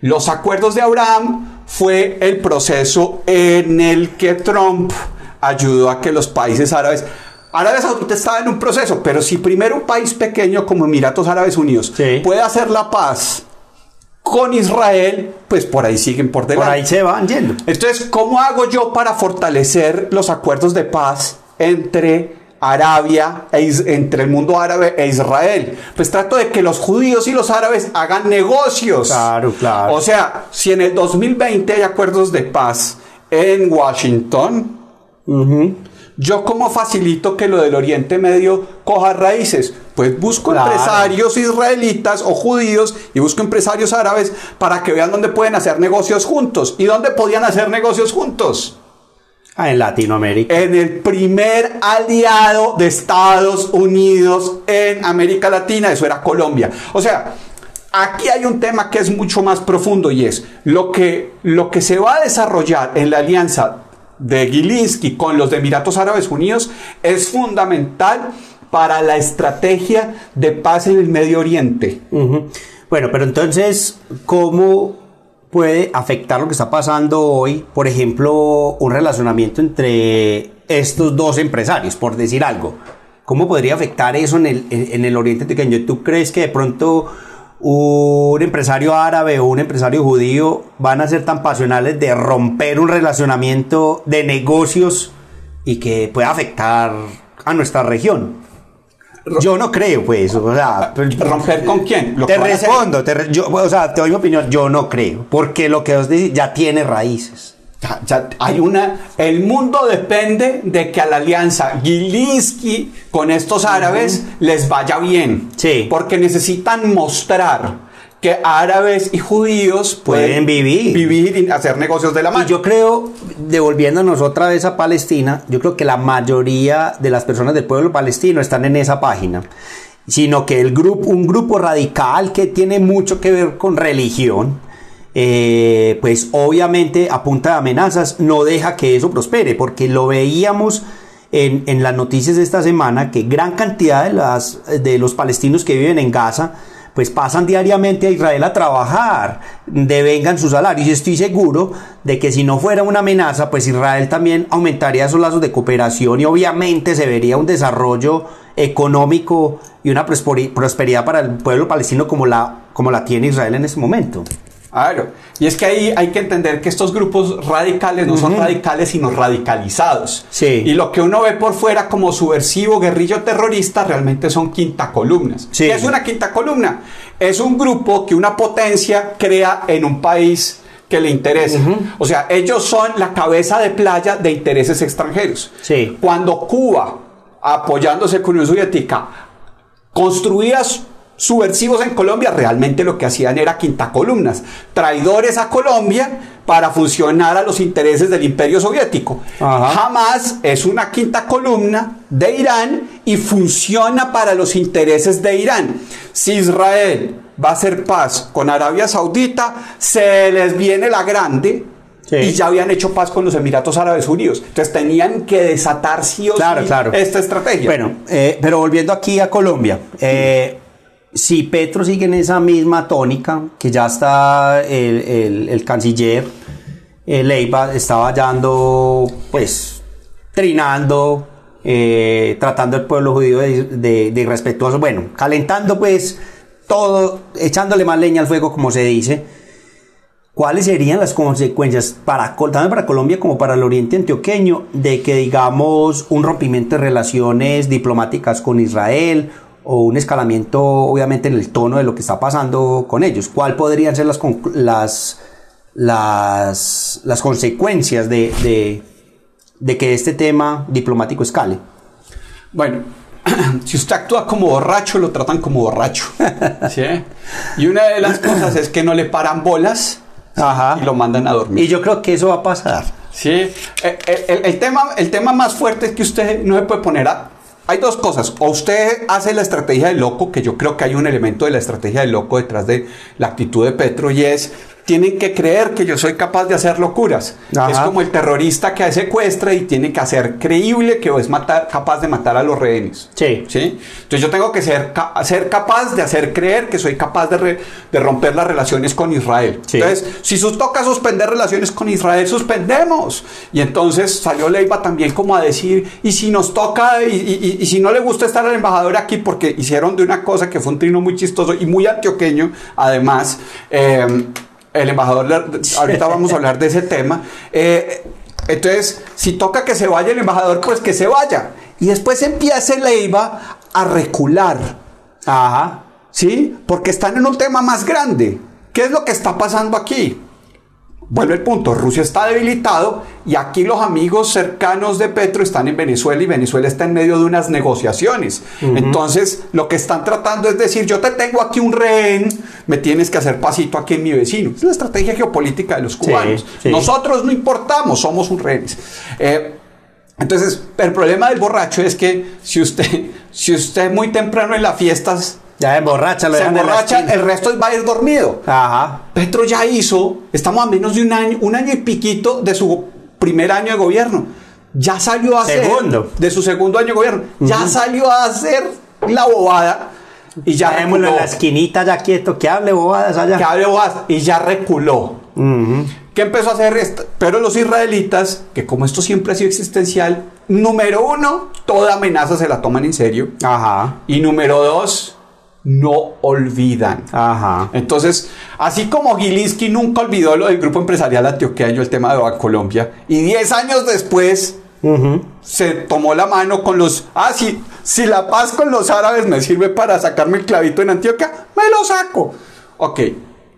Los acuerdos de Abraham fue el proceso en el que Trump ayudó a que los países árabes Arabia Saudita estaba en un proceso, pero si primero un país pequeño como Emiratos Árabes Unidos puede hacer la paz con Israel, pues por ahí siguen por delante. Por ahí se van yendo. Entonces, ¿cómo hago yo para fortalecer los acuerdos de paz entre Arabia, e entre el mundo árabe e Israel? Pues trato de que los judíos y los árabes hagan negocios. Claro, claro. O sea, si en el 2020 hay acuerdos de paz en Washington, ¿Yo cómo facilito que lo del Oriente Medio coja raíces? Pues busco empresarios israelitas o judíos y busco empresarios árabes para que vean dónde pueden hacer negocios juntos. ¿Y dónde podían hacer negocios juntos? Ah, en Latinoamérica. En el primer aliado de Estados Unidos en América Latina, eso era Colombia. O sea, aquí hay un tema que es mucho más profundo y es lo que, lo que se va a desarrollar en la alianza de Gilinski con los Emiratos Árabes Unidos es fundamental para la estrategia de paz en el Medio Oriente. Bueno, pero entonces, ¿cómo puede afectar lo que está pasando hoy, por ejemplo, un relacionamiento entre estos dos empresarios, por decir algo? ¿Cómo podría afectar eso en el, en el Oriente Pequeño? ¿Tú crees que de pronto un empresario árabe o un empresario judío van a ser tan pasionales de romper un relacionamiento de negocios y que pueda afectar a nuestra región. Yo no creo, pues, o sea, romper con quién. te respondo, te o sea, te doy mi opinión. Yo no creo, porque lo que os dice ya tiene raíces. Ya, hay una. El mundo depende de que a la alianza Gilinski con estos árabes les vaya bien. Sí. Porque necesitan mostrar que árabes y judíos pueden, vivir. vivir y hacer negocios de la mano. yo creo, devolviéndonos otra vez a Palestina, yo creo que la mayoría de las personas del pueblo palestino están en esa página sino que el grupo, un grupo radical que tiene mucho que ver con religión, eh, pues obviamente a punta de amenazas no deja que eso prospere, porque lo veíamos en, las noticias de esta semana que gran cantidad de, las, de los palestinos que viven en Gaza pues pasan diariamente a Israel a trabajar, devengan sus salarios y estoy seguro de que si no fuera una amenaza, pues Israel también aumentaría esos lazos de cooperación y obviamente se vería un desarrollo económico y una prosperidad para el pueblo palestino como la, como la tiene Israel en este momento. Claro, y es que ahí hay que entender que estos grupos radicales no son radicales, sino radicalizados. Sí. Y lo que uno ve por fuera como subversivo, guerrillo terrorista, realmente son quinta columnas. Sí. ¿Qué es una quinta columna? Es un grupo que una potencia crea en un país que le interesa. O sea, ellos son la cabeza de playa de intereses extranjeros. Sí. Cuando Cuba, apoyándose con Unión Soviética, construía subversivos en Colombia realmente lo que hacían era quinta columnas, traidores a Colombia para funcionar a los intereses del imperio soviético. Jamás es una quinta columna de Irán y funciona para los intereses de Irán. Si Israel va a hacer paz con Arabia Saudita, se les viene la grande, Y ya habían hecho paz con los Emiratos Árabes Unidos. Entonces tenían que desatar sí o claro, claro. esta estrategia. Bueno, eh, pero volviendo aquí a Colombia. Eh, si Petro sigue en esa misma tónica, que ya está el, canciller eh, Leiva, estaba dando, pues, trinando, eh, tratando al pueblo judío de, irrespetuoso, bueno, calentando, pues, todo, echándole más leña al fuego, como se dice, ¿cuáles serían las consecuencias para, tanto para Colombia como para el oriente antioqueño de que, digamos, un rompimiento de relaciones diplomáticas con Israel o un escalamiento, obviamente, en el tono de lo que está pasando con ellos? ¿Cuáles podrían ser las, las, las, las consecuencias de, de, de que este tema diplomático escale? Bueno, si usted actúa como borracho, lo tratan como borracho. Y una de las cosas es que no le paran bolas y lo mandan a dormir. Y yo creo que eso va a pasar. Sí. Eh, eh, el, tema, el tema más fuerte es que usted no se puede poner a... Hay dos cosas. O usted hace la estrategia del loco, que yo creo que hay un elemento de la estrategia del loco detrás de la actitud de Petro, y es tienen que creer que yo soy capaz de hacer locuras. Es como el terrorista que secuestra y tiene que hacer creíble que es matar, capaz de matar a los rehenes. Sí. ¿sí? Entonces yo tengo que ser, ser capaz de hacer creer que soy capaz de, de romper las relaciones con Israel. Entonces, si sus toca suspender relaciones con Israel, suspendemos. Y entonces salió Leiva también como a decir, y si nos toca, y, y, si no le gusta estar al embajador aquí, porque hicieron de una cosa que fue un trino muy chistoso y muy antioqueño, además. Eh, el embajador, ahorita vamos a hablar de ese tema. Eh, entonces, si toca que se vaya el embajador, pues que se vaya. Y después empieza Leiva a recular. Ajá. ¿Sí? Porque están en un tema más grande. ¿Qué es lo que está pasando aquí? Vuelve el punto, Rusia está debilitado y aquí los amigos cercanos de Petro están en Venezuela y Venezuela está en medio de unas negociaciones. Entonces, lo que están tratando es decir, yo te tengo aquí un rehén, me tienes que hacer pasito aquí en mi vecino. Es la estrategia geopolítica de los cubanos. Nosotros no importamos, somos un rehén. Eh, entonces, el problema del borracho es que si usted, si usted muy temprano en las fiestas ya emborracha, lo Se emborracha, el resto va a ir dormido. Ajá. Petro ya hizo, estamos a menos de un año, un año y piquito de su primer año de gobierno. Ya salió a segundo. hacer. De su segundo año de gobierno. Ya salió a hacer la bobada. Y ya en la esquinita ya quieto, que hable bobadas allá. Que hable bobadas. Y ya reculó. ¿Qué empezó a hacer? Esto? Pero los israelitas, que como esto siempre ha sido existencial, número uno, toda amenaza se la toman en serio. Ajá. Y número dos, no olvidan. Ajá. Entonces, así como Gilinski nunca olvidó lo del grupo empresarial antioqueño, el tema de Colombia, y 10 años después se tomó la mano con los. Ah, sí, si la paz con los árabes me sirve para sacarme el clavito en Antioquia, me lo saco. Ok,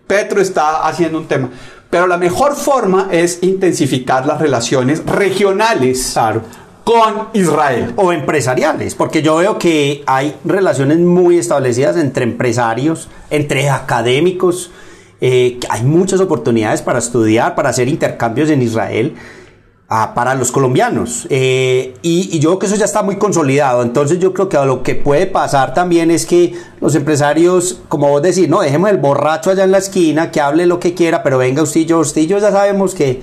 Petro está haciendo un tema. Pero la mejor forma es intensificar las relaciones regionales. Claro con Israel. O empresariales, porque yo veo que hay relaciones muy establecidas entre empresarios, entre académicos, eh, hay muchas oportunidades para estudiar, para hacer intercambios en Israel. Ah, para los colombianos eh, y, yo creo que eso ya está muy consolidado entonces yo creo que lo que puede pasar también es que los empresarios como vos decís no dejemos el borracho allá en la esquina que hable lo que quiera pero venga usted y yo usted y yo ya sabemos que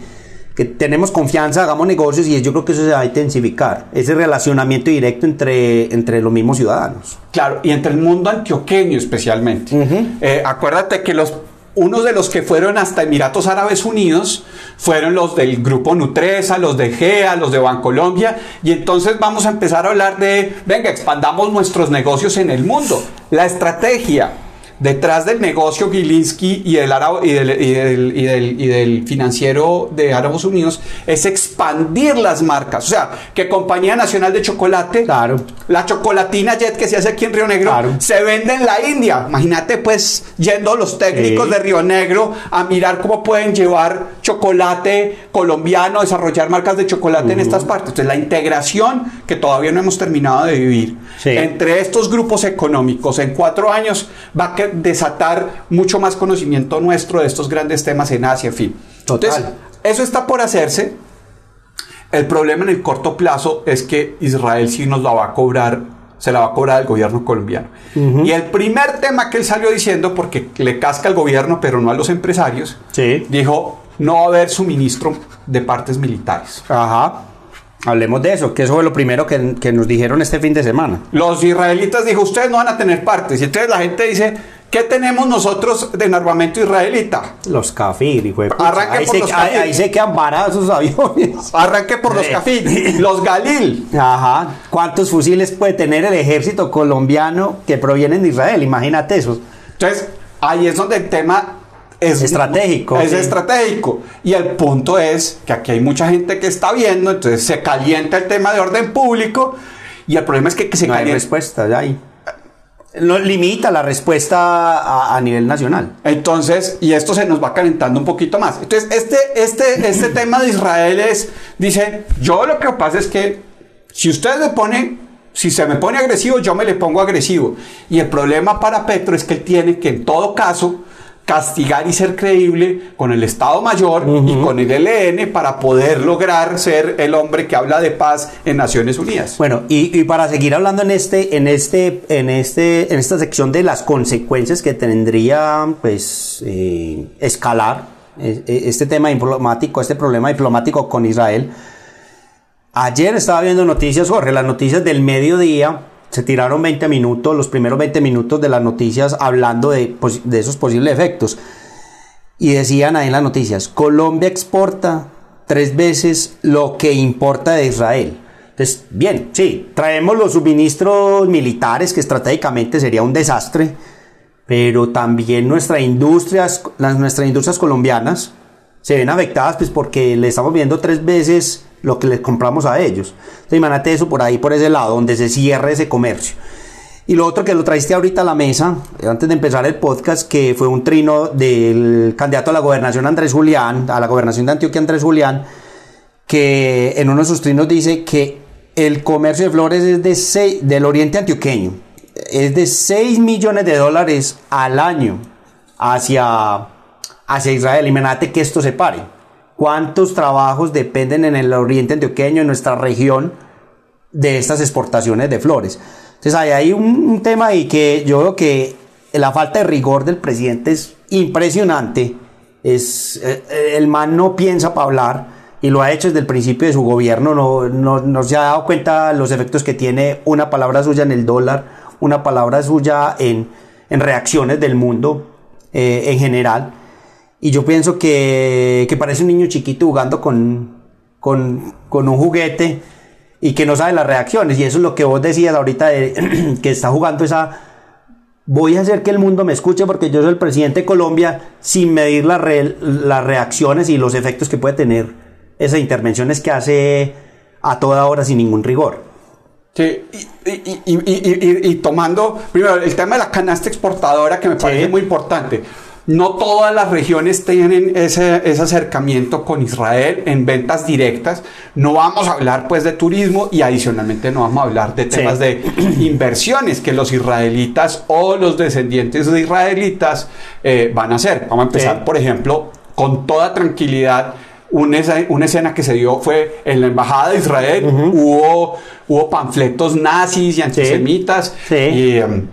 que tenemos confianza, hagamos negocios y yo creo que eso se va a intensificar, ese relacionamiento directo entre, entre los mismos ciudadanos. Claro, y entre el mundo antioqueño especialmente. Eh, acuérdate que los unos de los que fueron hasta Emiratos Árabes Unidos fueron los del grupo Nutresa, los de GEA, los de Bancolombia, y entonces vamos a empezar a hablar de, venga, expandamos nuestros negocios en el mundo. La estrategia detrás del negocio Gilinski y del, y, del, y, del, financiero de Árabes Unidos es expandir las marcas. O sea, que Compañía Nacional de Chocolate, claro. la chocolatina Jet que se hace aquí en Río Negro, se vende en la India. Imagínate pues yendo los técnicos de Río Negro a mirar cómo pueden llevar chocolate colombiano, desarrollar marcas de chocolate en estas partes. Entonces la integración que todavía no hemos terminado de vivir entre estos grupos económicos en cuatro años va a desatar mucho más conocimiento nuestro de estos grandes temas en Asia, en fin. Total. eso está por hacerse. El problema en el corto plazo es que Israel sí nos la va a cobrar, se la va a cobrar el gobierno colombiano. Y el primer tema que él salió diciendo, porque le casca al gobierno, pero no a los empresarios, dijo, no va a haber suministro de partes militares. Ajá. Hablemos de eso, que eso fue lo primero que, que, nos dijeron este fin de semana. Los israelitas dijo, ustedes no van a tener partes. Y entonces la gente dice, ¿Qué tenemos nosotros de armamento israelita? Los cafir, hijo de Arranque ahí, por se, los ahí, ahí, se quedan varados esos aviones. Arranque por los cafir. Los Galil. Ajá. ¿Cuántos fusiles puede tener el ejército colombiano que provienen de Israel? Imagínate eso. Entonces, ahí es donde el tema es estratégico. Es estratégico. Y el punto es que aquí hay mucha gente que está viendo, entonces se calienta el tema de orden público y el problema es que, se no hay respuesta, ya hay. No, limita la respuesta a, nivel nacional. Entonces, y esto se nos va calentando un poquito más. Entonces, este, este, este tema de Israel es, dice, yo lo que pasa es que si ustedes me ponen, si se me pone agresivo, yo me le pongo agresivo. Y el problema para Petro es que él tiene que en todo caso castigar y ser creíble con el Estado Mayor y con el ELN para poder lograr ser el hombre que habla de paz en Naciones Unidas. Bueno, y, para seguir hablando en este, en este, en este, en esta sección de las consecuencias que tendría, pues, eh, escalar eh, eh, este tema diplomático, este problema diplomático con Israel. Ayer estaba viendo noticias, Jorge, las noticias del mediodía se tiraron 20 minutos, los primeros 20 minutos de las noticias hablando de, de esos posibles efectos. Y decían ahí en las noticias, Colombia exporta tres veces lo que importa de Israel. Entonces, bien, sí, traemos los suministros militares, que estratégicamente sería un desastre, pero también nuestras industrias, nuestras industrias colombianas se ven afectadas pues porque le estamos viendo tres veces lo que les compramos a ellos. Entonces, imagínate eso por ahí, por ese lado, donde se cierre ese comercio. Y lo otro que lo traiste ahorita a la mesa, antes de empezar el podcast, que fue un trino del candidato a la gobernación Andrés Julián, a la gobernación de Antioquia Andrés Julián, que en uno de sus trinos dice que el comercio de flores es de seis, del oriente antioqueño, es de 6 millones de dólares al año hacia, hacia Israel. Imagínate que esto se pare cuántos trabajos dependen en el oriente antioqueño, en nuestra región, de estas exportaciones de flores. Entonces ahí hay un, tema ahí que yo veo que la falta de rigor del presidente es impresionante. Es, eh, el man no piensa para hablar y lo ha hecho desde el principio de su gobierno. No, no, se ha dado cuenta los efectos que tiene una palabra suya en el dólar, una palabra suya en, en reacciones del mundo eh, en general. Y yo pienso que, parece un niño chiquito jugando con, con, un juguete y que no sabe las reacciones. Y eso es lo que vos decías ahorita, de, que está jugando esa... Voy a hacer que el mundo me escuche porque yo soy el presidente de Colombia sin medir las reacciones y los efectos que puede tener esas intervenciones que hace a toda hora sin ningún rigor. Sí, y, tomando primero el tema de la canasta exportadora que me parece muy importante no todas las regiones tienen ese, acercamiento con Israel en ventas directas. No vamos a hablar pues de turismo y adicionalmente no vamos a hablar de temas de inversiones que los israelitas o los descendientes de israelitas eh, van a hacer. Vamos a empezar, por ejemplo, con toda tranquilidad. Una, escena que se dio fue en la embajada de Israel, hubo, hubo panfletos nazis y antisemitas. Y, em,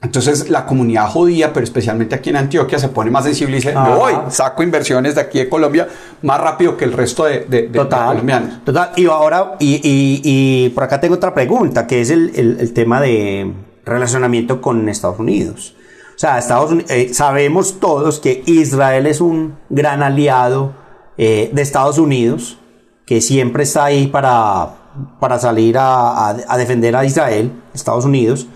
entonces la comunidad judía, pero especialmente aquí en Antioquia, se pone más sensible y dice, me voy, saco inversiones de aquí de Colombia más rápido que el resto de, de, colombianos. Total, y ahora, y, por acá tengo otra pregunta, que es el, tema de relacionamiento con Estados Unidos. O sea, Estados eh, sabemos todos que Israel es un gran aliado eh, de Estados Unidos, que siempre está ahí para, para salir a, a defender a Israel, Estados Unidos.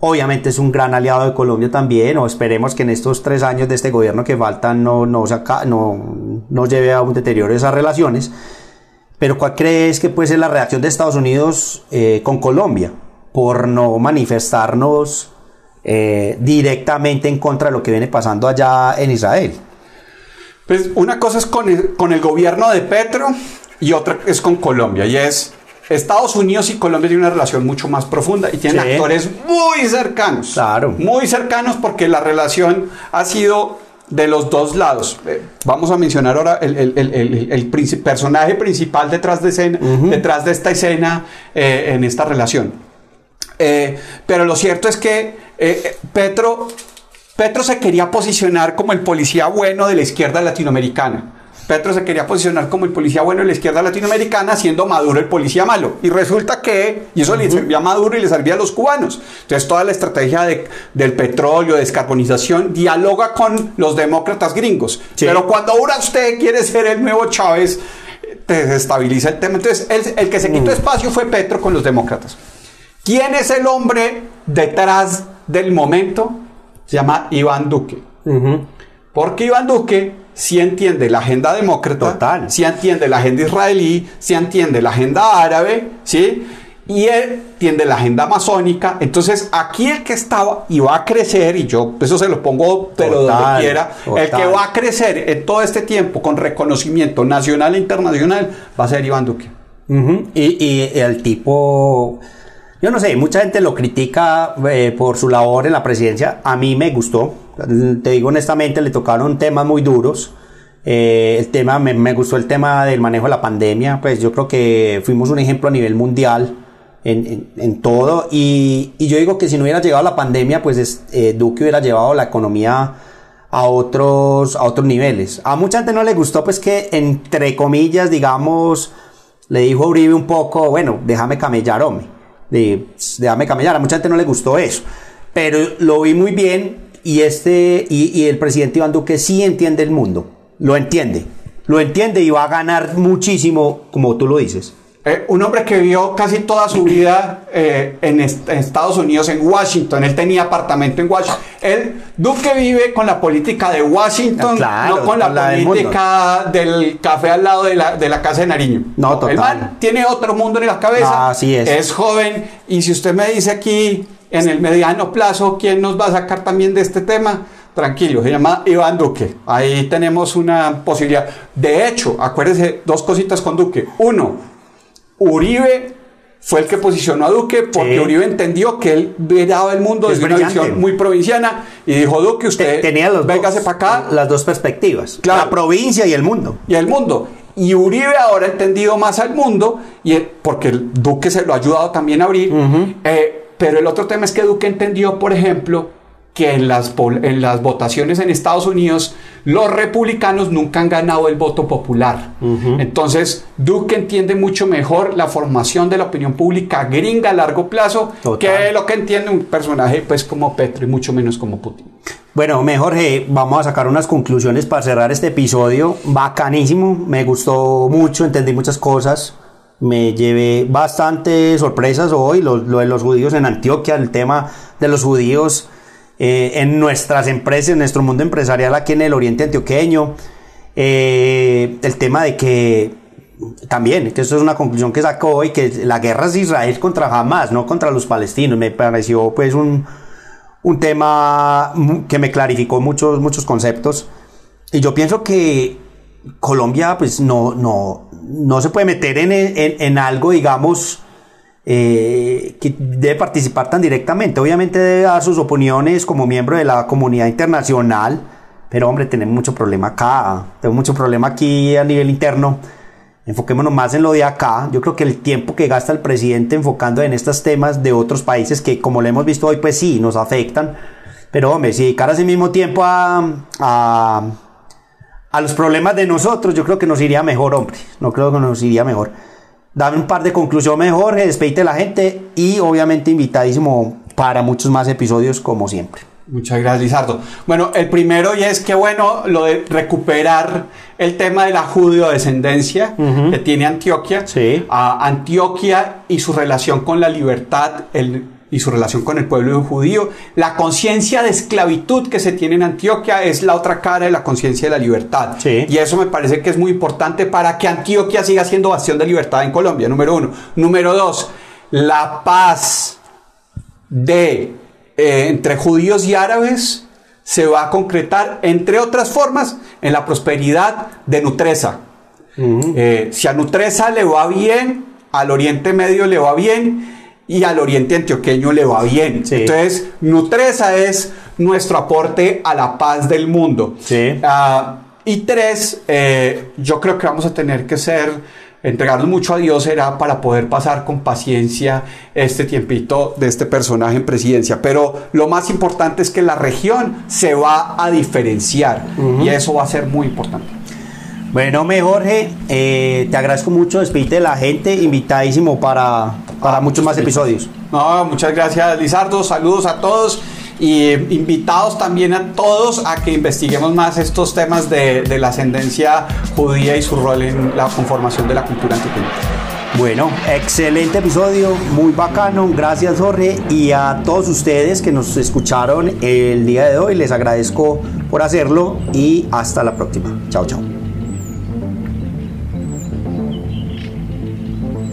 Obviamente es un gran aliado de Colombia también, o esperemos que en estos tres años de este gobierno que faltan no, no, no, no lleve a un deterioro de esas relaciones. Pero ¿cuál crees que puede ser la reacción de Estados Unidos eh, con Colombia por no manifestarnos eh, directamente en contra de lo que viene pasando allá en Israel? Pues una cosa es con el, con el gobierno de Petro y otra es con Colombia, y es Estados Unidos y Colombia tienen una relación mucho más profunda y tienen actores muy cercanos. Claro. Muy cercanos porque la relación ha sido de los dos lados. Eh, vamos a mencionar ahora el, personaje principal detrás de, escena, detrás de esta escena eh, en esta relación. Eh, pero lo cierto es que Petro, Petro se quería posicionar como el policía bueno de la izquierda latinoamericana. Petro se quería posicionar como el policía bueno de la izquierda latinoamericana, siendo Maduro el policía malo. Y resulta que, y eso le servía a Maduro y le servía a los cubanos. Entonces toda la estrategia del petróleo, de descarbonización, dialoga con los demócratas gringos. Pero cuando ahora usted quiere ser el nuevo Chávez, te desestabiliza el tema. Entonces el, el que se quitó espacio fue Petro con los demócratas. ¿Quién es el hombre detrás del momento? se llama Iván Duque. Porque Iván Duque sí entiende la agenda demócrata, Total. sí entiende la agenda israelí, sí entiende la agenda árabe, ¿sí? y él tiende la agenda amazónica. Entonces, aquí el que estaba y va a crecer, y yo eso se lo pongo, pero donde quiera, el que va a crecer en todo este tiempo con reconocimiento nacional e internacional va a ser Iván Duque. y, el tipo, yo no sé, mucha gente lo critica eh, por su labor en la presidencia. A mí me gustó, te digo honestamente, le tocaron temas muy duros. Eh, el tema, me, me, gustó el tema del manejo de la pandemia, pues yo creo que fuimos un ejemplo a nivel mundial en, todo. Y, yo digo que si no hubiera llegado la pandemia, pues eh, Duque hubiera llevado la economía a otros, a otros niveles. A mucha gente no le gustó, pues que entre comillas, digamos, le dijo a Uribe un poco, bueno, déjame camellar, hombre. déjame camellar. A mucha gente no le gustó eso. Pero lo vi muy bien y, este, y, el presidente Iván Duque sí entiende el mundo. Lo entiende. Lo entiende y va a ganar muchísimo, como tú lo dices. Eh, un hombre que vivió casi toda su vida eh, en, Estados Unidos, en Washington. Él tenía apartamento en Washington. Él, Duque vive con la política de Washington, no con la, política del, café al lado de la, casa de Nariño. No, total. El man tiene otro mundo en la cabeza. así es. Es joven. Y si usted me dice aquí, en el mediano plazo, ¿quién nos va a sacar también de este tema? tranquilo, se llama Iván Duque. Ahí tenemos una posibilidad. De hecho, acuérdese dos cositas con Duque. Uno, Uribe fue el que posicionó a Duque porque Uribe entendió que él veía el mundo desde una visión muy provinciana y dijo Duque usted tenía los véngase para acá las dos perspectivas la provincia y el mundo. Y el mundo. Y Uribe ahora ha entendido más al mundo y porque el Duque se lo ha ayudado también a abrir. Eh, pero el otro tema es que Duque entendió por ejemplo que en las, en las votaciones en Estados Unidos los republicanos nunca han ganado el voto popular. Entonces, Duque entiende mucho mejor la formación de la opinión pública gringa a largo plazo que lo que entiende un personaje pues como Petro y mucho menos como Putin. Bueno, mejor vamos a sacar unas conclusiones para cerrar este episodio. Bacanísimo, me gustó mucho, entendí muchas cosas. Me llevé bastantes sorpresas hoy, lo de los judíos en Antioquia, el tema de los judíos eh, en nuestras empresas, en nuestro mundo empresarial aquí en el oriente antioqueño. Eh, el tema de que también, que esto es una conclusión que sacó hoy, que la guerra es Israel contra Hamas, no contra los palestinos. Me pareció pues un, un tema que me clarificó muchos, muchos conceptos. Y yo pienso que Colombia pues no, no, no se puede meter en, en algo, digamos, eh, que debe participar tan directamente. Obviamente debe dar sus opiniones como miembro de la comunidad internacional, pero hombre, tenemos mucho problema acá, tenemos mucho problema aquí a nivel interno. Enfoquémonos más en lo de acá. Yo creo que el tiempo que gasta el presidente enfocando en estos temas de otros países que, como lo hemos visto hoy, pues sí, nos afectan. Pero hombre, si dedicara ese mismo tiempo a, a, a los problemas de nosotros, yo creo que nos iría mejor, hombre. No creo que nos iría mejor dame un par de conclusiones, Jorge, despedite a la gente y obviamente invitadísimo para muchos más episodios como siempre. Muchas gracias, Lizardo. Bueno, el primero y es que bueno, lo de recuperar el tema de la judío-descendencia que tiene Antioquia. Sí. Antioquia y su relación con la libertad, el y su relación con el pueblo judío. La conciencia de esclavitud que se tiene en Antioquia es la otra cara de la conciencia de la libertad. Y eso me parece que es muy importante para que Antioquia siga siendo bastión de libertad en Colombia, número uno. Número dos, la paz de eh, entre judíos y árabes se va a concretar, entre otras formas, en la prosperidad de Nutresa. Eh, si a Nutresa le va bien, al Oriente Medio le va bien, y al oriente antioqueño le va bien. Entonces, Nutresa es nuestro aporte a la paz del mundo. Ah, y tres, eh, yo creo que vamos a tener que ser, entregarnos mucho a Dios será para poder pasar con paciencia este tiempito de este personaje en presidencia. Pero lo más importante es que la región se va a diferenciar y eso va a ser muy importante. Bueno, me Jorge, eh, te agradezco mucho, despedite de la gente, invitadísimo para, para muchos más episodios. No, muchas gracias Lizardo, saludos a todos y invitados también a todos a que investiguemos más estos temas de, la ascendencia judía y su rol en la conformación de la cultura antioqueña. Bueno, excelente episodio, muy bacano. Gracias Jorge y a todos ustedes que nos escucharon el día de hoy. Les agradezco por hacerlo y hasta la próxima. Chao, chao.